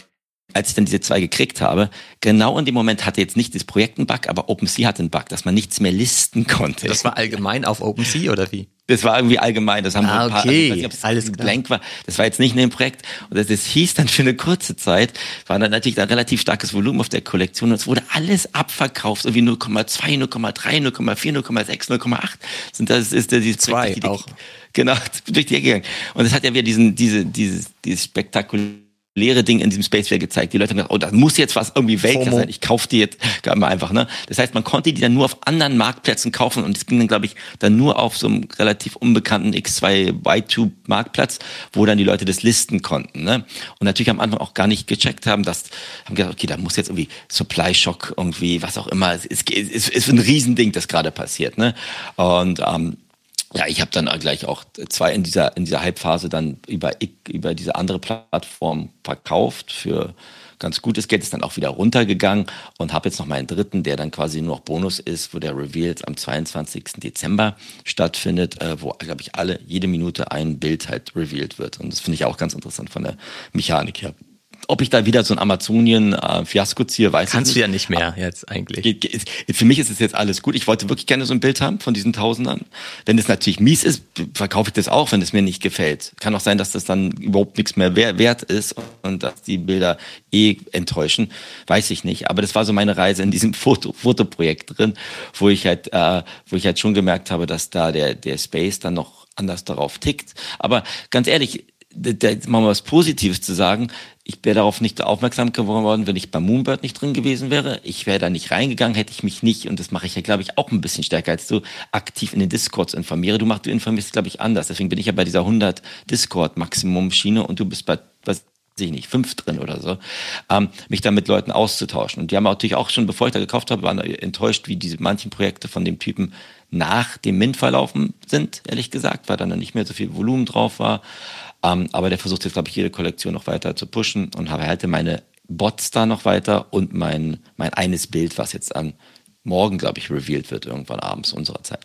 als ich dann diese zwei gekriegt habe, genau in dem Moment hatte jetzt nicht das Projekt einen Bug, aber OpenSea hatte einen Bug, dass man nichts mehr listen konnte. Das war allgemein auf OpenSea oder wie? Das war irgendwie allgemein. Das haben ah, ein paar, okay. ich weiß nicht, Alles blank war. Das war jetzt nicht in dem Projekt. Und das, das hieß dann für eine kurze Zeit, war dann natürlich ein relativ starkes Volumen auf der Kollektion. Und es wurde alles abverkauft. Irgendwie 0,2, 0,3, 0,4, 0,6, 0,8. Sind das ist das dieses Zwei Projekt, auch. Genau, durch die Ecke gegangen. Und es hat ja wieder diesen, diese, dieses, dieses spektakuläre leere Ding in diesem Spaceware gezeigt. Die Leute haben gesagt, oh, da muss jetzt was irgendwie Welker sein. Ich kaufe die jetzt gab mal einfach. Ne? Das heißt, man konnte die dann nur auf anderen Marktplätzen kaufen und es ging dann, glaube ich, dann nur auf so einem relativ unbekannten X2 Y2 Marktplatz, wo dann die Leute das listen konnten. Ne? Und natürlich am Anfang auch gar nicht gecheckt haben, dass haben gesagt, okay, da muss jetzt irgendwie Supply Shock irgendwie, was auch immer. Es ist, es ist ein Riesending, das gerade passiert. Ne? Und ähm, ja, ich habe dann gleich auch zwei in dieser in dieser Hype-Phase dann über über diese andere Plattform verkauft für ganz gutes Geld, ist dann auch wieder runtergegangen und habe jetzt noch meinen dritten, der dann quasi nur noch Bonus ist, wo der Reveal am 22. Dezember stattfindet, äh, wo, glaube ich, alle, jede Minute ein Bild halt revealed wird. Und das finde ich auch ganz interessant von der Mechanik her ob ich da wieder so ein Amazonien-Fiasko äh, ziehe, weiß Kannst ich nicht. Kannst du ja nicht mehr jetzt eigentlich. Für mich ist es jetzt alles gut. Ich wollte wirklich gerne so ein Bild haben von diesen Tausendern. Wenn es natürlich mies ist, verkaufe ich das auch, wenn es mir nicht gefällt. Kann auch sein, dass das dann überhaupt nichts mehr wert ist und dass die Bilder eh enttäuschen. Weiß ich nicht. Aber das war so meine Reise in diesem Foto, Fotoprojekt drin, wo ich halt, äh, wo ich halt schon gemerkt habe, dass da der, der Space dann noch anders darauf tickt. Aber ganz ehrlich, da, da mal was Positives zu sagen, ich wäre darauf nicht aufmerksam geworden, wenn ich beim Moonbird nicht drin gewesen wäre. Ich wäre da nicht reingegangen, hätte ich mich nicht, und das mache ich ja, glaube ich, auch ein bisschen stärker als du, aktiv in den Discords informiere. Du machst, du informierst, glaube ich, anders. Deswegen bin ich ja bei dieser 100 Discord-Maximum-Schiene und du bist bei, was ich nicht, fünf drin oder so, ähm, mich da mit Leuten auszutauschen. Und die haben natürlich auch schon, bevor ich da gekauft habe, waren enttäuscht, wie diese manchen Projekte von dem Typen nach dem Mint verlaufen sind, ehrlich gesagt, weil dann nicht mehr so viel Volumen drauf war. Ähm, aber der versucht jetzt, glaube ich, jede Kollektion noch weiter zu pushen und habe halte meine Bots da noch weiter und mein, mein eines Bild, was jetzt am morgen, glaube ich, revealed wird, irgendwann abends unserer Zeit.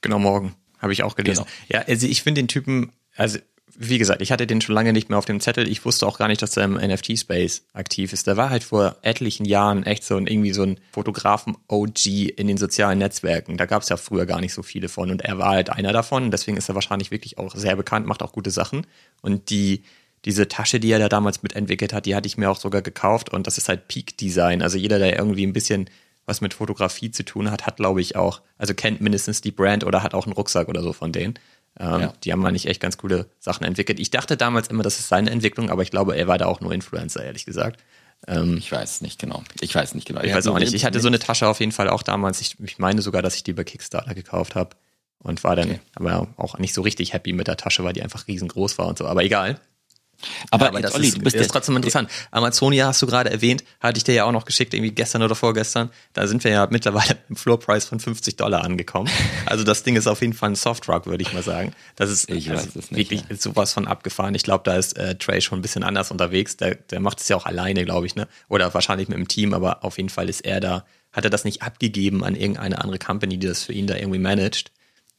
Genau, morgen. Habe ich auch gelesen. Genau. Ja, also ich finde den Typen, also wie gesagt, ich hatte den schon lange nicht mehr auf dem Zettel. Ich wusste auch gar nicht, dass er im NFT-Space aktiv ist. Der war halt vor etlichen Jahren echt so ein irgendwie so ein Fotografen-OG in den sozialen Netzwerken. Da gab es ja früher gar nicht so viele von und er war halt einer davon. Deswegen ist er wahrscheinlich wirklich auch sehr bekannt, macht auch gute Sachen. Und die diese Tasche, die er da damals mitentwickelt hat, die hatte ich mir auch sogar gekauft und das ist halt Peak Design. Also jeder, der irgendwie ein bisschen was mit Fotografie zu tun hat, hat glaube ich auch, also kennt mindestens die Brand oder hat auch einen Rucksack oder so von denen. Ähm, ja. Die haben eigentlich echt ganz coole Sachen entwickelt. Ich dachte damals immer, das ist seine Entwicklung, aber ich glaube, er war da auch nur Influencer, ehrlich gesagt. Ähm, ich weiß nicht genau. Ich weiß nicht genau. Ich, ich weiß auch nicht. Ich hatte so eine Tasche auf jeden Fall auch damals. Ich, ich meine sogar, dass ich die bei Kickstarter gekauft habe und war dann okay. aber auch nicht so richtig happy mit der Tasche, weil die einfach riesengroß war und so. Aber egal. Aber, aber das, Olli, ist, das ist trotzdem interessant. Amazonia hast du gerade erwähnt, hatte ich dir ja auch noch geschickt, irgendwie gestern oder vorgestern. Da sind wir ja mittlerweile im Floorpreis von 50 Dollar angekommen. Also das Ding ist auf jeden Fall ein Soft-Rock, würde ich mal sagen. Das ist ich also nicht, wirklich ja. sowas von abgefahren. Ich glaube, da ist äh, Trey schon ein bisschen anders unterwegs. Der, der macht es ja auch alleine, glaube ich, ne? Oder wahrscheinlich mit dem Team, aber auf jeden Fall ist er da, hat er das nicht abgegeben an irgendeine andere Company, die das für ihn da irgendwie managt.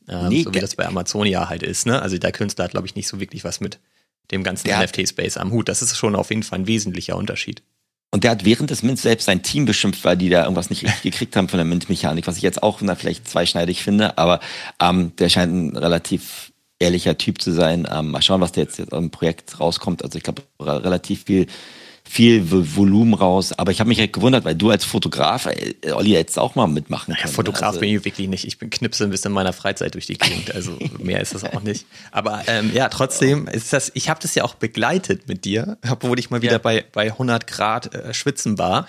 Ähm, nee, so wie das bei Amazonia halt ist, ne? Also der Künstler hat, glaube ich, nicht so wirklich was mit dem ganzen NFT-Space am Hut. Das ist schon auf jeden Fall ein wesentlicher Unterschied. Und der hat während des Mint selbst sein Team beschimpft, weil die da irgendwas nicht richtig gekriegt haben von der Mint-Mechanik, was ich jetzt auch na, vielleicht zweischneidig finde, aber ähm, der scheint ein relativ ehrlicher Typ zu sein. Ähm, mal schauen, was der jetzt, jetzt im Projekt rauskommt. Also ich glaube, relativ viel viel Volumen raus. Aber ich habe mich halt gewundert, weil du als Fotograf, äh, Olli, jetzt auch mal mitmachen naja, Fotograf also, bin ich wirklich nicht. Ich bin knipse ein bisschen in meiner Freizeit durch die Gegend. Also mehr ist das auch nicht. Aber ähm, ja, trotzdem ist das, ich habe das ja auch begleitet mit dir, obwohl ich mal wieder ja. bei, bei 100 Grad äh, schwitzen war.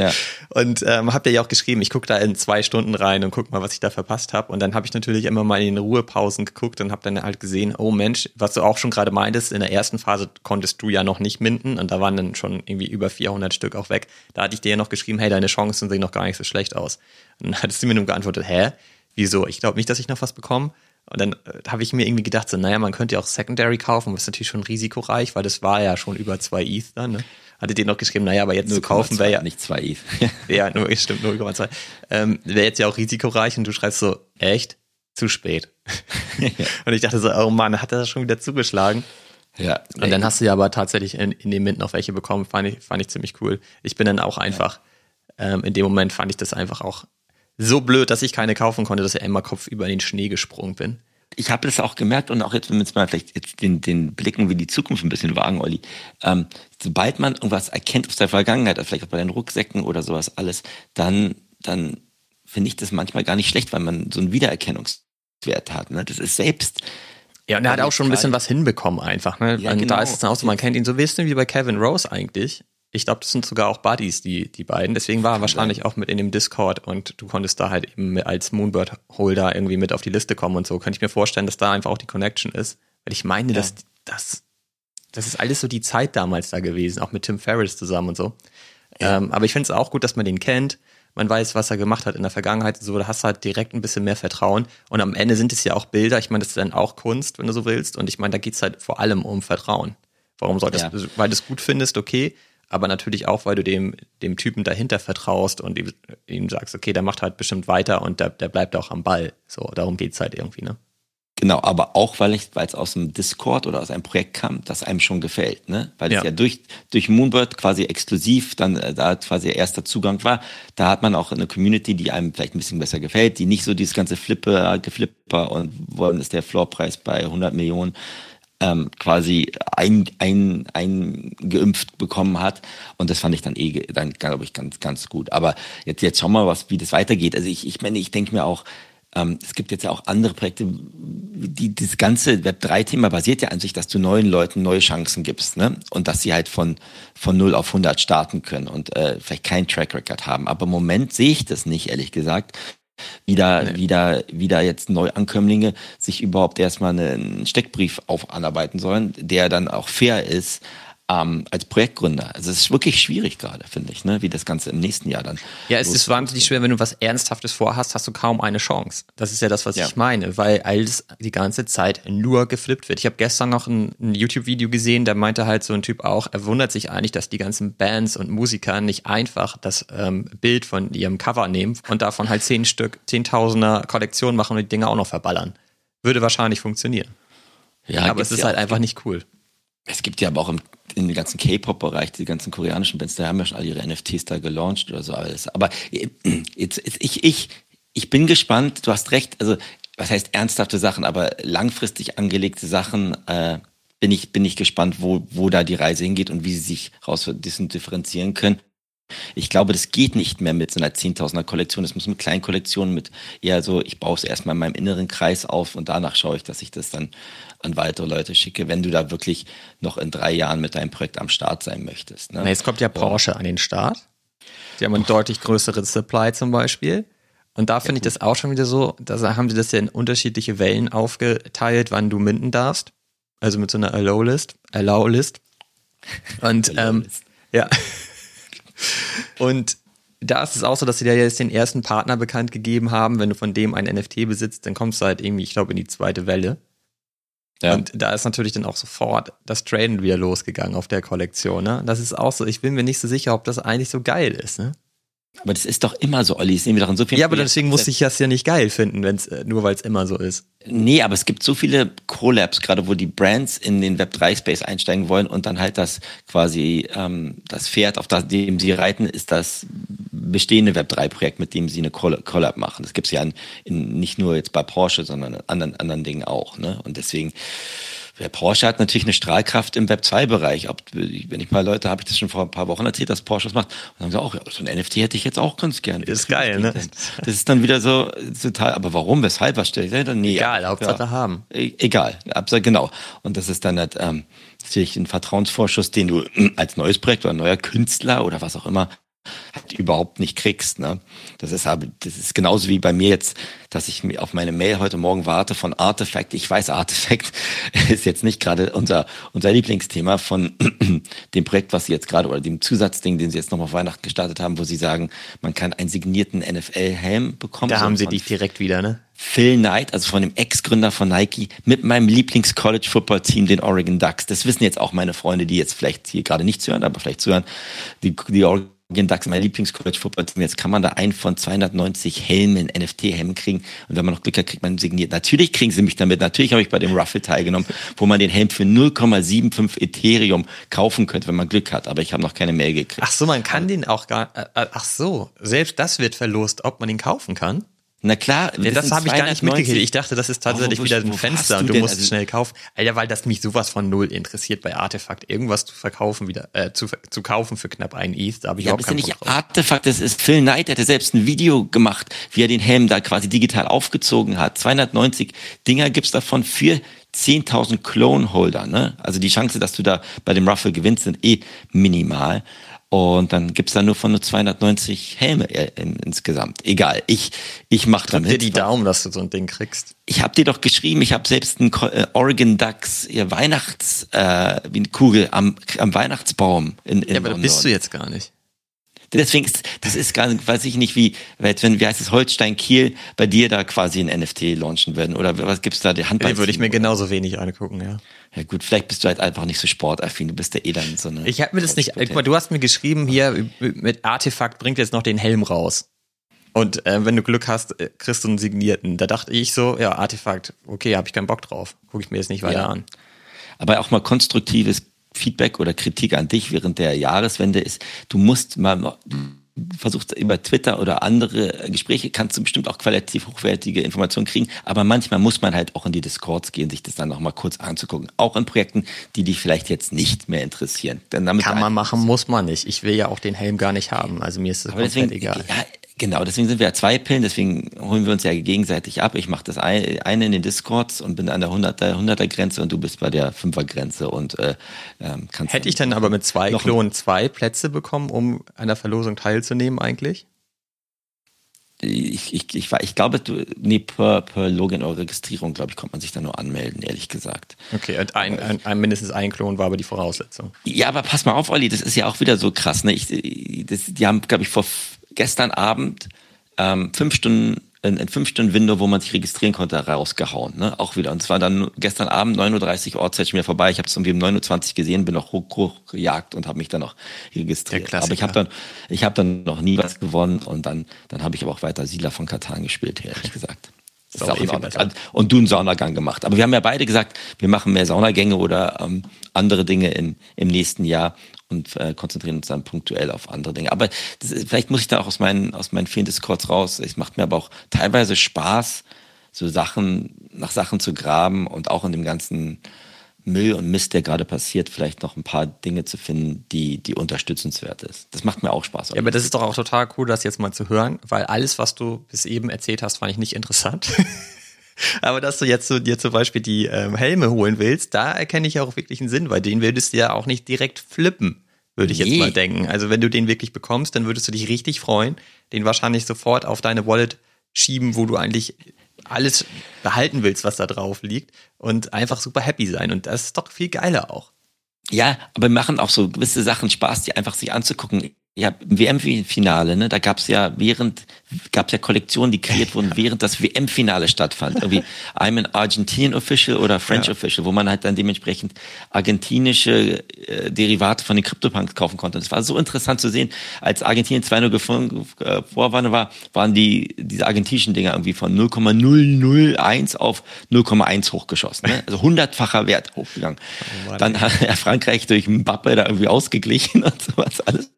Ja. Und ähm, habt ihr ja auch geschrieben, ich gucke da in zwei Stunden rein und guck mal, was ich da verpasst habe. Und dann habe ich natürlich immer mal in den Ruhepausen geguckt und habe dann halt gesehen, oh Mensch, was du auch schon gerade meintest, in der ersten Phase konntest du ja noch nicht minden und da waren dann schon irgendwie über 400 Stück auch weg. Da hatte ich dir ja noch geschrieben, hey, deine Chancen sehen noch gar nicht so schlecht aus. Und dann hattest du mir nur geantwortet, hä? Wieso? Ich glaube nicht, dass ich noch was bekomme. Und dann äh, habe ich mir irgendwie gedacht, so, naja, man könnte ja auch Secondary kaufen, was natürlich schon risikoreich, weil das war ja schon über zwei ETH dann, ne? Hatte dir noch geschrieben, naja, aber jetzt zu kaufen wäre ja. Nicht zwei ETH. ja, nur, stimmt, 0,2. Ähm, wäre jetzt ja auch risikoreich und du schreibst so, echt? Zu spät. und ich dachte so, oh Mann, hat er das schon wieder zugeschlagen? Ja. Und dann hast du ja aber tatsächlich in, in dem Mint noch welche bekommen, fand ich, fand ich ziemlich cool. Ich bin dann auch einfach, ja. ähm, in dem Moment fand ich das einfach auch so blöd, dass ich keine kaufen konnte, dass ich einmal Kopf über den Schnee gesprungen bin ich habe das auch gemerkt und auch jetzt, wenn wir jetzt mal vielleicht jetzt den, den Blicken wie die Zukunft ein bisschen wagen, Olli. Ähm, sobald man irgendwas erkennt aus der Vergangenheit, also vielleicht auch bei den Rucksäcken oder sowas alles, dann, dann finde ich das manchmal gar nicht schlecht, weil man so einen Wiedererkennungswert hat. Ne? Das ist selbst. Ja, und er hat auch schon ein bisschen was hinbekommen einfach. Ne? Ja, genau. Da ist es dann auch so, man kennt ihn so ein bisschen wie bei Kevin Rose eigentlich. Ich glaube, das sind sogar auch Buddies, die, die beiden. Deswegen war er wahrscheinlich auch mit in dem Discord und du konntest da halt eben als Moonbird-Holder irgendwie mit auf die Liste kommen und so. Könnte ich mir vorstellen, dass da einfach auch die Connection ist. Weil ich meine, ja. dass das, das ist alles so die Zeit damals da gewesen, auch mit Tim Ferriss zusammen und so. Ja. Ähm, aber ich finde es auch gut, dass man den kennt. Man weiß, was er gemacht hat in der Vergangenheit. So, da hast du halt direkt ein bisschen mehr Vertrauen. Und am Ende sind es ja auch Bilder. Ich meine, das ist dann auch Kunst, wenn du so willst. Und ich meine, da geht's halt vor allem um Vertrauen. Warum solltest ja. du, weil du es gut findest, okay, aber natürlich auch, weil du dem, dem Typen dahinter vertraust und ihm, ihm sagst, okay, der macht halt bestimmt weiter und der, der bleibt auch am Ball. So, darum geht's halt irgendwie, ne? Genau, aber auch weil es aus dem Discord oder aus einem Projekt kam, das einem schon gefällt, ne? Weil ja. es ja durch, durch Moonbird quasi exklusiv dann äh, da quasi erster Zugang war. Da hat man auch eine Community, die einem vielleicht ein bisschen besser gefällt, die nicht so dieses ganze Flippe, Geflipper und wollen ist der Floorpreis bei 100 Millionen ähm, quasi ein, ein, eingeimpft bekommen hat. Und das fand ich dann eh, dann glaube ich, ganz, ganz gut. Aber jetzt, jetzt schauen wir mal, was, wie das weitergeht. Also ich, ich meine, ich denke mir auch, ähm, es gibt jetzt ja auch andere Projekte, die, das ganze Web3-Thema basiert ja an sich, dass du neuen Leuten neue Chancen gibst, ne? Und dass sie halt von, von 0 auf 100 starten können und äh, vielleicht keinen Track Record haben. Aber im Moment sehe ich das nicht, ehrlich gesagt wieder, nee. wieder, wieder jetzt Neuankömmlinge sich überhaupt erstmal einen Steckbrief auf anarbeiten sollen, der dann auch fair ist ähm, als Projektgründer. Also es ist wirklich schwierig gerade, finde ich, ne? wie das Ganze im nächsten Jahr dann. Ja, es ist wahnsinnig schwer, wenn du was Ernsthaftes vorhast, hast du kaum eine Chance. Das ist ja das, was ja. ich meine, weil alles die ganze Zeit nur geflippt wird. Ich habe gestern noch ein, ein YouTube-Video gesehen, da meinte halt so ein Typ auch, er wundert sich eigentlich, dass die ganzen Bands und Musiker nicht einfach das ähm, Bild von ihrem Cover nehmen und davon halt zehn Stück, zehntausender Kollektionen machen und die Dinge auch noch verballern. Würde wahrscheinlich funktionieren. Ja, aber es ist ja halt einfach nicht cool. Es gibt ja aber auch im, in den ganzen K-Pop-Bereich, die ganzen koreanischen Bands, da haben ja schon all ihre NFTs da gelauncht oder so alles. Aber äh, jetzt ich, ich, ich bin gespannt, du hast recht, also was heißt ernsthafte Sachen, aber langfristig angelegte Sachen, äh, bin ich, bin ich gespannt, wo, wo da die Reise hingeht und wie sie sich raus differenzieren können. Ich glaube, das geht nicht mehr mit so einer Zehntausender Kollektion. Das muss mit kleinen Kollektionen, mit eher so, ich baue es erstmal in meinem inneren Kreis auf und danach schaue ich, dass ich das dann an weitere Leute schicke, wenn du da wirklich noch in drei Jahren mit deinem Projekt am Start sein möchtest. Ne? Jetzt kommt ja Porsche an den Start. Die haben einen deutlich größeren Supply zum Beispiel. Und da finde ja, ich das auch schon wieder so, da haben sie das ja in unterschiedliche Wellen aufgeteilt, wann du minden darfst. Also mit so einer Allow-List. Allow-List. Und ähm, ja. Und da ist es auch so, dass sie da jetzt den ersten Partner bekannt gegeben haben. Wenn du von dem ein NFT besitzt, dann kommst du halt irgendwie, ich glaube, in die zweite Welle. Ja. Und da ist natürlich dann auch sofort das Traden wieder losgegangen auf der Kollektion. Ne? Das ist auch so, ich bin mir nicht so sicher, ob das eigentlich so geil ist. Ne? Aber das ist doch immer so, Olli. Das sehen wir doch in so vielen Ja, aber deswegen muss ich das ja nicht geil finden, wenn's, äh, nur weil es immer so ist. Nee, aber es gibt so viele Collabs, gerade wo die Brands in den Web3-Space einsteigen wollen und dann halt das quasi ähm, das Pferd, auf das, dem sie reiten, ist das bestehende Web3-Projekt, mit dem sie eine Collab machen. Das gibt's ja in, in, nicht nur jetzt bei Porsche, sondern in anderen, anderen Dingen auch. Ne? Und deswegen Der Porsche hat natürlich eine Strahlkraft im Web 2-Bereich. Wenn ich mal Leute, habe ich das schon vor ein paar Wochen erzählt, dass Porsche das macht. Und dann sagen sie auch, so ein NFT hätte ich jetzt auch ganz gerne. Ist geil, ne? Das ist dann wieder so total, aber warum, weshalb, was stelle ich dann? Nee, Egal, Hauptsache ja, haben. E-, egal, genau. Und das ist dann halt, ähm, natürlich ein Vertrauensvorschuss, den du als neues Projekt oder neuer Künstler oder was auch immer halt überhaupt nicht kriegst. Ne? Das ist das ist genauso wie bei mir jetzt, dass ich auf meine Mail heute Morgen warte von Artifact. Ich weiß, Artifact ist jetzt nicht gerade unser, unser Lieblingsthema von dem Projekt, was sie jetzt gerade oder dem Zusatzding, den sie jetzt nochmal auf Weihnachten gestartet haben, wo sie sagen, man kann einen signierten NFL-Helm bekommen. Da haben sie dich direkt wieder, ne? Phil Knight, also von dem Ex-Gründer von Nike, mit meinem Lieblings-College-Football-Team, den Oregon Ducks. Das wissen jetzt auch meine Freunde, die jetzt vielleicht hier gerade nicht zuhören, aber vielleicht zuhören. Die, die Oregon DAX, mein Lieblings-College-Football-Team. Jetzt kann man da einen von 290 Helmen, NFT-Helmen kriegen. Und wenn man noch Glück hat, kriegt man signiert. Natürlich kriegen sie mich damit. Natürlich habe ich bei dem Ruffle teilgenommen, wo man den Helm für 0,75 Ethereum kaufen könnte, wenn man Glück hat. Aber ich habe noch keine Mail gekriegt. Ach so, man kann den auch gar, äh, äh, ach so, selbst das wird verlost, ob man den kaufen kann? Na klar, ja, das habe ich gar nicht mitgekriegt. Ich dachte, das ist tatsächlich oh, wieder ein Fenster und du musst also, schnell kaufen. Alter, weil das mich sowas von null interessiert bei Artefakt. Irgendwas zu verkaufen wieder, äh, zu, zu kaufen für knapp einen ETH, da habe ich ja, auch keinen nicht drauf. Artefakt, das ist Phil Knight, der hat selbst ein Video gemacht, wie er den Helm da quasi digital aufgezogen hat. 290 Dinger gibt's davon für 10.000 Clone-Holder, ne? Also die Chance, dass du da bei dem Ruffle gewinnst, sind eh minimal. Und dann gibt's da nur von nur 290 Helme in, insgesamt. Egal, ich, ich mach Drück damit. dir die Daumen, dass du so ein Ding kriegst. Ich habe dir doch geschrieben, ich habe selbst einen äh, Oregon Ducks ihr Weihnachts, äh, wie eine Kugel am, am Weihnachtsbaum in, in Ja, aber da bist du jetzt gar nicht. Deswegen ist, das ist gar nicht, weiß ich nicht, wie, wenn, wie heißt es, Holstein Kiel bei dir da quasi ein NFT launchen werden oder was gibt's da, die Handball? Den würde ich mir genauso wenig angucken, ja. Ja gut, vielleicht bist du halt einfach nicht so sportaffin, du bist ja eh dann so eine. Ich habe mir das nicht, guck mal, du hast mir geschrieben hier, mit Artefakt bringt jetzt noch den Helm raus. Und äh, wenn du Glück hast, äh, kriegst du einen signierten. Da dachte ich so, ja, Artefakt, okay, habe ich keinen Bock drauf. Gucke ich mir jetzt nicht weiter ja. an. Aber auch mal konstruktives Feedback oder Kritik an dich während der Jahreswende ist, du musst mal versuchst über Twitter oder andere Gespräche, kannst du bestimmt auch qualitativ hochwertige Informationen kriegen, aber manchmal muss man halt auch in die Discords gehen, sich das dann noch mal kurz anzugucken. Auch in Projekten, die dich vielleicht jetzt nicht mehr interessieren. Denn damit Kann man machen, muss man nicht. Ich will ja auch den Helm gar nicht haben, also mir ist das komplett deswegen, egal. Ja, Genau, deswegen sind wir ja zwei Pillen, deswegen holen wir uns ja gegenseitig ab. Ich mache das eine in den Discords und bin an der 100er, 100er Grenze und du bist bei der 5er Grenze und äh, ähm, kannst Hätte ich dann aber mit zwei Klonen zwei Plätze bekommen, um an der Verlosung teilzunehmen eigentlich? Ich, ich, ich, ich glaube, du, nee, per, per Login oder Registrierung, glaube ich, kommt man sich da nur anmelden, ehrlich gesagt. Okay, und ein, ein, ein, mindestens ein Klon war aber die Voraussetzung. Ja, aber pass mal auf, Olli, das ist ja auch wieder so krass. Ne? Ich, das, die haben, glaube ich, vor gestern Abend ähm, fünf Stunden in, in fünf Stunden Window, wo man sich registrieren konnte, rausgehauen. Ne? Auch wieder. Und zwar dann gestern Abend 9.30 Uhr Ortszeit mir vorbei. Ich habe es irgendwie um 9.20 Uhr gesehen, bin noch hoch, hochgejagt und habe mich dann noch registriert. Aber ich habe dann, ich habe dann noch nie was gewonnen und dann, dann habe ich aber auch weiter Siedler von Katan gespielt, ehrlich gesagt. Das ist auch in Ordnung. Und du einen Saunagang gemacht. Aber wir haben ja beide gesagt, wir machen mehr Saunagänge oder ähm, andere Dinge in, im nächsten Jahr und äh, konzentrieren uns dann punktuell auf andere Dinge. Aber das, vielleicht muss ich da auch aus meinen, aus meinen vielen Discords raus. Es macht mir aber auch teilweise Spaß, so Sachen, nach Sachen zu graben und auch in dem ganzen Müll und Mist, der gerade passiert, vielleicht noch ein paar Dinge zu finden, die, die unterstützenswert ist. Das macht mir auch Spaß. Ja, aber das ist doch auch total cool, das jetzt mal zu hören, weil alles, was du bis eben erzählt hast, fand ich nicht interessant. aber dass du jetzt so dir zum Beispiel die ähm, Helme holen willst, da erkenne ich auch wirklich einen Sinn, weil den würdest du ja auch nicht direkt flippen, würde ich nee. jetzt mal denken. Also wenn du den wirklich bekommst, dann würdest du dich richtig freuen, den wahrscheinlich sofort auf deine Wallet schieben, wo du eigentlich alles behalten willst, was da drauf liegt und einfach super happy sein. Und das ist doch viel geiler auch. Ja, aber machen auch so gewisse Sachen Spaß, die einfach sich anzugucken ja, WM-Finale, ne? Da gab's ja während, gab's ja Kollektionen, die kreiert wurden, während das WM-Finale stattfand. Irgendwie I'm an Argentinian Official oder French ja. Official, wo man halt dann dementsprechend argentinische äh, Derivate von den CryptoPunks kaufen konnte. Und es war so interessant zu sehen, als Argentinien 2-0 gefunden, äh, vorwanne war, waren die, diese argentinischen Dinger irgendwie von 0,001 auf 0,1 hochgeschossen. Ne? Also hundertfacher Wert hochgegangen. Oh dann hat ja Frankreich durch Mbappe da irgendwie ausgeglichen und sowas alles.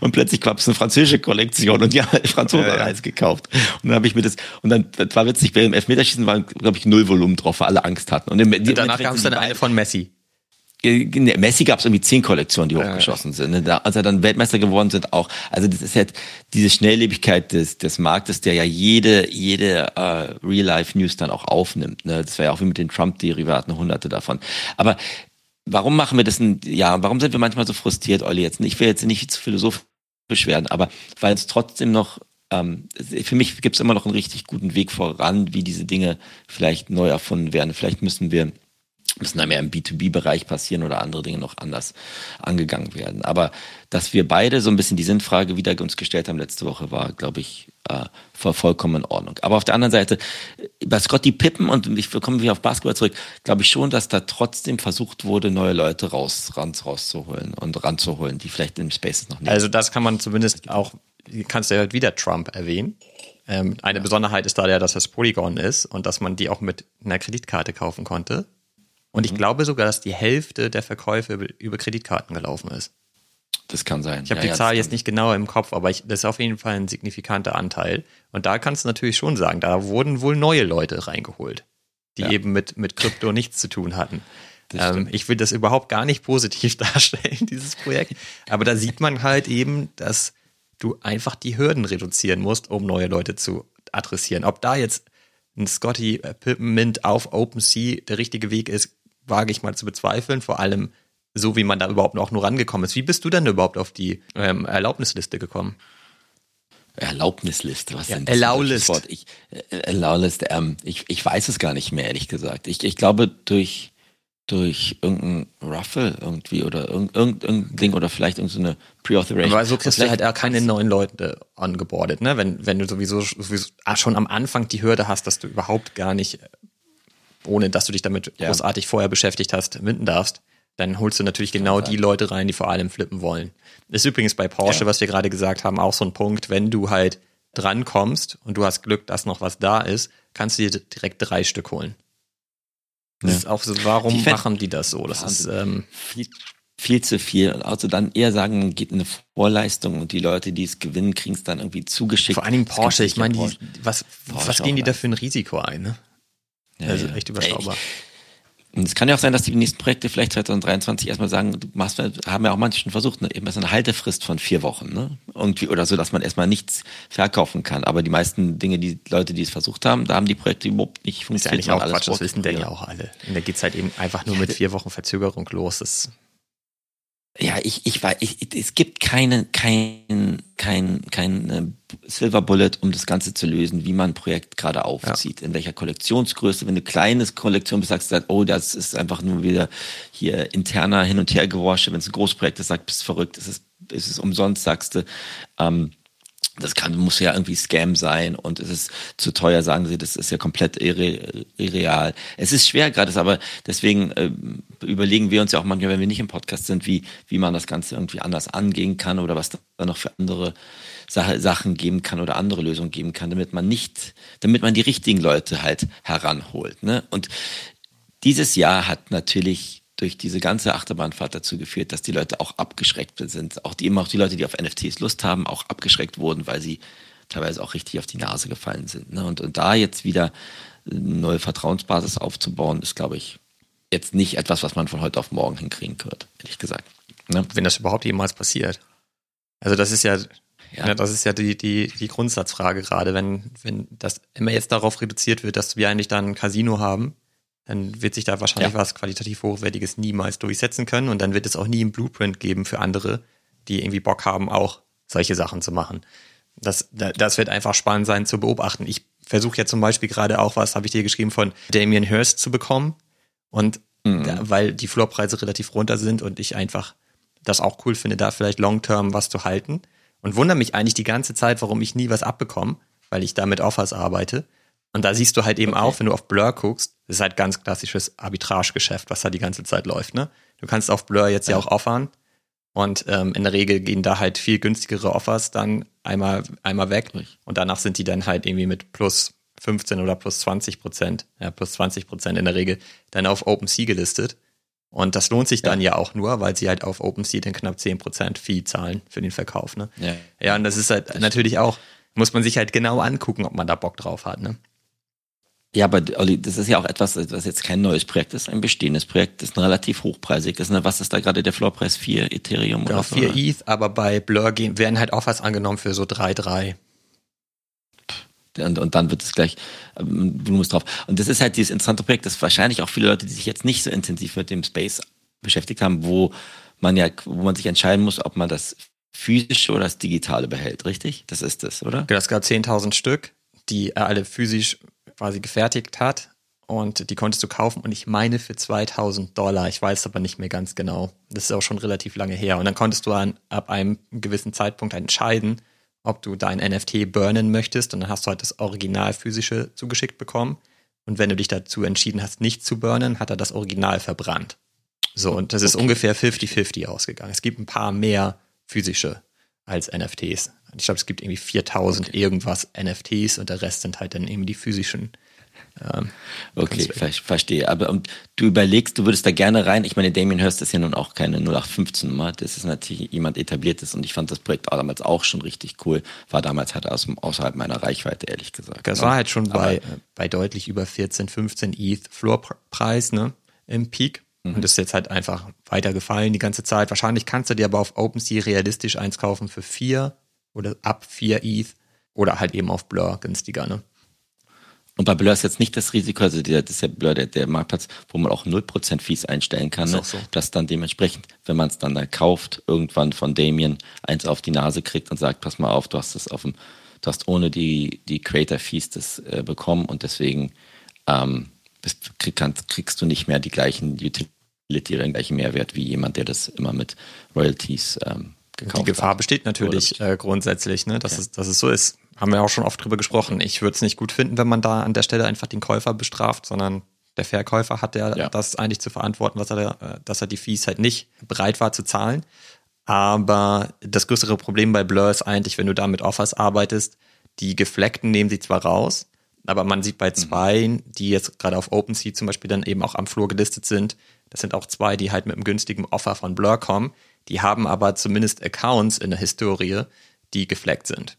Und plötzlich gab es eine französische Kollektion und die haben halt Franzosen ja, ja. gekauft. Und dann habe ich mir das, und dann, das war witzig, beim Elfmeterschießen waren, glaube ich, null Volumen drauf, weil alle Angst hatten. Und, im, und danach gab es dann eine von Messi. Messi gab es irgendwie zehn Kollektionen, die hochgeschossen sind. Ne? Da, als er dann Weltmeister geworden sind, auch. Also das ist halt diese Schnelllebigkeit des, des Marktes, der ja jede, jede uh, Real-Life-News dann auch aufnimmt. Ne? Das wäre ja auch wie mit den Trump-Derivaten, hunderte davon. Aber warum machen wir das denn, ja, warum sind wir manchmal so frustriert, Olli, jetzt? Ich will jetzt nicht zu philosophisch werden, aber weil es trotzdem noch ähm, für mich gibt es immer noch einen richtig guten Weg voran, wie diese Dinge vielleicht neu erfunden werden. Vielleicht müssen wir müssen da mehr im B2B-Bereich passieren oder andere Dinge noch anders angegangen werden. Aber dass wir beide so ein bisschen die Sinnfrage wieder uns gestellt haben letzte Woche, war, glaube ich, äh, vollkommen in Ordnung. Aber auf der anderen Seite, bei Scotty Pippen, und ich komme wieder auf Basketball zurück, glaube ich schon, dass da trotzdem versucht wurde, neue Leute raus, ran, rauszuholen und ranzuholen, die vielleicht im Spaces noch nicht. Also das kann man zumindest auch, kannst du ja wieder Trump erwähnen. Ähm, eine ja. Besonderheit ist da ja, dass das Polygon ist und dass man die auch mit einer Kreditkarte kaufen konnte. Und ich mhm. glaube sogar, dass die Hälfte der Verkäufe über Kreditkarten gelaufen ist. Das kann sein. Ich habe ja, die ja, Zahl jetzt nicht genauer im Kopf, aber ich, das ist auf jeden Fall ein signifikanter Anteil. Und da kannst du natürlich schon sagen, da wurden wohl neue Leute reingeholt, die ja. eben mit, mit Krypto nichts zu tun hatten. Ähm, ich will das überhaupt gar nicht positiv darstellen, dieses Projekt. Aber da sieht man halt eben, dass du einfach die Hürden reduzieren musst, um neue Leute zu adressieren. Ob da jetzt ein Scotty Pippen Mint auf OpenSea der richtige Weg ist, wage ich mal zu bezweifeln, vor allem so, wie man da überhaupt noch nur rangekommen ist. Wie bist du denn überhaupt auf die ähm, Erlaubnisliste gekommen? Erlaubnisliste, was ja, denn das Allowlist. Wort? Ich, äh, Allowlist, ähm, ich, ich weiß es gar nicht mehr, ehrlich gesagt. Ich, ich glaube, durch, durch irgendein Ruffle irgendwie oder irgendein, irgendein Ding oder vielleicht irgendeine Pre-Authorization. Aber so kriegst du halt auch keine neuen Leute ongeboardet, ne? Wenn, wenn du sowieso, sowieso schon am Anfang die Hürde hast, dass du überhaupt gar nicht ohne dass du dich damit ja. großartig vorher beschäftigt hast, minden darfst, dann holst du natürlich genau die Leute rein, die vor allem flippen wollen. ist übrigens bei Porsche, ja. was wir gerade gesagt haben, auch so ein Punkt, wenn du halt drankommst und du hast Glück, dass noch was da ist, kannst du dir direkt drei Stück holen. Das ja. ist auch so, warum machen die das so? Das ist ähm, viel, viel zu viel. Also dann eher sagen, geht eine Vorleistung und die Leute, die es gewinnen, kriegen es dann irgendwie zugeschickt. Vor allen Dingen Porsche, ich meine, was, was gehen die da für ein Risiko ein? Ne? Ja, also ja. echt überschaubar. Und es kann ja auch sein, dass die nächsten Projekte vielleicht 2023 erstmal sagen, du machst, haben ja auch manche schon versucht, ne, eben eine Haltefrist von vier Wochen, ne? Irgendwie, oder so, dass man erstmal nichts verkaufen kann. Aber die meisten Dinge, die Leute, die es versucht haben, da haben die Projekte überhaupt nicht funktioniert. Ist ja eigentlich auch Quatsch, das wissen denn ja auch alle. Und da geht's halt eben einfach nur mit vier Wochen Verzögerung los. Das ja, ich, ich weiß, ich, es gibt keine, kein, kein, kein äh, Silver Bullet, um das Ganze zu lösen, wie man ein Projekt gerade aufzieht, ja. in welcher Kollektionsgröße. Wenn du kleines Kollektion bist, sagst du, oh, das ist einfach nur wieder hier interner Hin- und Hergeworsche. Wenn es ein Großprojekt ist, sagst du, bist verrückt, es ist, es ist umsonst, sagst du. Ähm, das kann, muss ja irgendwie Scam sein und es ist zu teuer, sagen sie, das ist ja komplett irre, irreal. Es ist schwer gerade, aber deswegen äh, überlegen wir uns ja auch manchmal, wenn wir nicht im Podcast sind, wie, wie man das Ganze irgendwie anders angehen kann oder was da noch für andere Sache, Sachen geben kann oder andere Lösungen geben kann, damit man nicht, damit man die richtigen Leute halt heranholt. Ne? Und dieses Jahr hat natürlich durch diese ganze Achterbahnfahrt dazu geführt, dass die Leute auch abgeschreckt sind. Auch die immer auch die Leute, die auf NFTs Lust haben, auch abgeschreckt wurden, weil sie teilweise auch richtig auf die Nase gefallen sind. Ne? Und, und da jetzt wieder eine neue Vertrauensbasis aufzubauen, ist, glaube ich, jetzt nicht etwas, was man von heute auf morgen hinkriegen wird, ehrlich gesagt. Ne? Wenn das überhaupt jemals passiert. Also das ist ja, ja. ja das ist ja die, die, die Grundsatzfrage gerade, wenn, wenn das immer jetzt darauf reduziert wird, dass wir eigentlich dann ein Casino haben, dann wird sich da wahrscheinlich ja. was qualitativ Hochwertiges niemals durchsetzen können und dann wird es auch nie einen Blueprint geben für andere, die irgendwie Bock haben, auch solche Sachen zu machen. Das, das wird einfach spannend sein zu beobachten. Ich versuche ja zum Beispiel gerade auch was, habe ich dir geschrieben, von Damien Hirst zu bekommen. Und mhm. da, weil die Floorpreise relativ runter sind und ich einfach das auch cool finde, da vielleicht long-term was zu halten. Und wundere mich eigentlich die ganze Zeit, warum ich nie was abbekomme, weil ich da mit Offers arbeite. Und da siehst du halt eben okay. auch, wenn du auf Blur guckst, das ist halt ganz klassisches Arbitragegeschäft, was da die ganze Zeit läuft. Ne? Du kannst auf Blur jetzt ja, ja auch offern und ähm, in der Regel gehen da halt viel günstigere Offers dann einmal, einmal weg und danach sind die dann halt irgendwie mit plus 15 oder plus 20 Prozent, ja, plus 20 Prozent in der Regel dann auf OpenSea gelistet. Und das lohnt sich dann ja, ja auch nur, weil sie halt auf OpenSea den knapp 10% Fee zahlen für den Verkauf. Ne? Ja. ja, und das ist halt das natürlich auch, muss man sich halt genau angucken, ob man da Bock drauf hat. Ne? Ja, aber Olli, das ist ja auch etwas, was jetzt kein neues Projekt ist, ein bestehendes Projekt, das ist ein relativ hochpreisiges. Ne? Was ist da gerade der Floorpreis? 4 Ethereum genau, oder 4 ETH, aber bei Blur gehen, werden halt auch was angenommen für so 3,3. Und, und dann wird es gleich, ähm, musst drauf. Und das ist halt dieses interessante Projekt, das wahrscheinlich auch viele Leute, die sich jetzt nicht so intensiv mit dem Space beschäftigt haben, wo man ja, wo man sich entscheiden muss, ob man das physische oder das digitale behält, richtig? Das ist das, oder? Genau, es gab 10.000 Stück, die er alle physisch quasi gefertigt hat und die konntest du kaufen und ich meine für 2000 Dollar, ich weiß aber nicht mehr ganz genau. Das ist auch schon relativ lange her und dann konntest du an, ab einem gewissen Zeitpunkt entscheiden, ob du dein NFT burnen möchtest und dann hast du halt das Original physische zugeschickt bekommen und wenn du dich dazu entschieden hast, nicht zu burnen, hat er das Original verbrannt. So, und das ist okay. ungefähr 50-50 ausgegangen. Es gibt ein paar mehr physische als NFTs. Ich glaube, es gibt irgendwie 4000 okay. irgendwas NFTs und der Rest sind halt dann eben die physischen. Ähm, okay, ver verstehe. Aber und du überlegst, du würdest da gerne rein. Ich meine, Damien Hirst ist ja nun auch keine 0815 Nummer. Das ist natürlich jemand etabliertes und ich fand das Projekt auch damals auch schon richtig cool. War damals halt aus, außerhalb meiner Reichweite, ehrlich gesagt. Das ne? war halt schon bei, bei deutlich über 14, 15 ETH Floorpreis, ne? Im Peak. Mhm. Und das ist jetzt halt einfach weiter gefallen die ganze Zeit. Wahrscheinlich kannst du dir aber auf OpenSea realistisch eins kaufen für vier oder ab vier ETH oder halt eben auf Blur günstiger, ne? Und bei Blur ist jetzt nicht das Risiko, also der, das ist ja Blur der, der Marktplatz, wo man auch 0% Fees einstellen kann, ne? so. dass dann dementsprechend, wenn man es dann da kauft, irgendwann von Damien eins auf die Nase kriegt und sagt, pass mal auf, du hast das auf dem, du hast ohne die, die Creator Fees das äh, bekommen und deswegen ähm, bist, krieg, kannst, kriegst du nicht mehr die gleichen Utility oder den gleichen Mehrwert wie jemand, der das immer mit Royalties ähm, gekauft hat. Die Gefahr besteht natürlich äh, grundsätzlich, ne, dass, ja. es, dass es so ist haben wir auch schon oft drüber gesprochen. Ich würde es nicht gut finden, wenn man da an der Stelle einfach den Käufer bestraft, sondern der Verkäufer hat ja, ja. das eigentlich zu verantworten, was er, äh, dass er die Fees halt nicht bereit war zu zahlen. Aber das größere Problem bei Blur ist eigentlich, wenn du da mit Offers arbeitest, die Gefleckten nehmen sie zwar raus, aber man sieht bei mhm. zwei, die jetzt gerade auf OpenSea zum Beispiel dann eben auch am Flur gelistet sind, das sind auch zwei, die halt mit einem günstigen Offer von Blur kommen, die haben aber zumindest Accounts in der Historie, die gefleckt sind.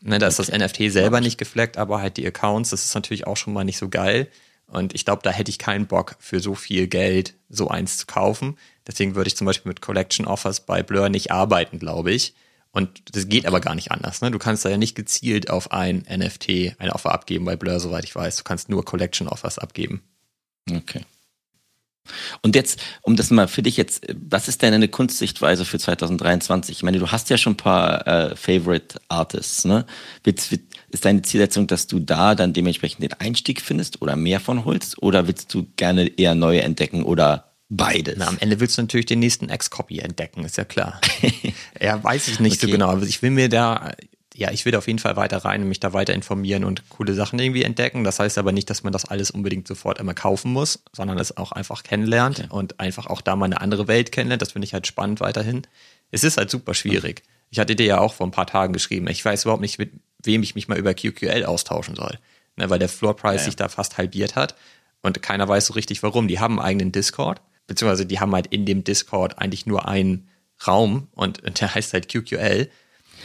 Ne, da ist okay. das NFT selber nicht gefleckt, aber halt die Accounts, das ist natürlich auch schon mal nicht so geil. Und ich glaube, da hätte ich keinen Bock für so viel Geld so eins zu kaufen. Deswegen würde ich zum Beispiel mit Collection Offers bei Blur nicht arbeiten, glaube ich. Und das geht aber gar nicht anders. Ne? Du kannst da ja nicht gezielt auf ein NFT ein Offer abgeben bei Blur, soweit ich weiß. Du kannst nur Collection Offers abgeben. Okay. Und jetzt, um das mal für dich jetzt, was ist denn eine Kunstsichtweise für 2023? Ich meine, du hast ja schon ein paar äh, Favorite Artists, ne? Ist deine Zielsetzung, dass du da dann dementsprechend den Einstieg findest oder mehr von holst? Oder willst du gerne eher neue entdecken oder beides? Na, am Ende willst du natürlich den nächsten Ex-Copy entdecken, ist ja klar. ja, weiß ich nicht okay. so genau. Aber ich will mir da ja, ich will auf jeden Fall weiter rein und mich da weiter informieren und coole Sachen irgendwie entdecken. Das heißt aber nicht, dass man das alles unbedingt sofort immer kaufen muss, sondern es auch einfach kennenlernt okay. und einfach auch da mal eine andere Welt kennenlernt. Das finde ich halt spannend weiterhin. Es ist halt super schwierig. Ich hatte dir ja auch vor ein paar Tagen geschrieben, ich weiß überhaupt nicht, mit wem ich mich mal über QQL austauschen soll. Ne, weil der Floor Price ja. sich da fast halbiert hat und keiner weiß so richtig warum. Die haben einen eigenen Discord, beziehungsweise die haben halt in dem Discord eigentlich nur einen Raum und der heißt halt QQL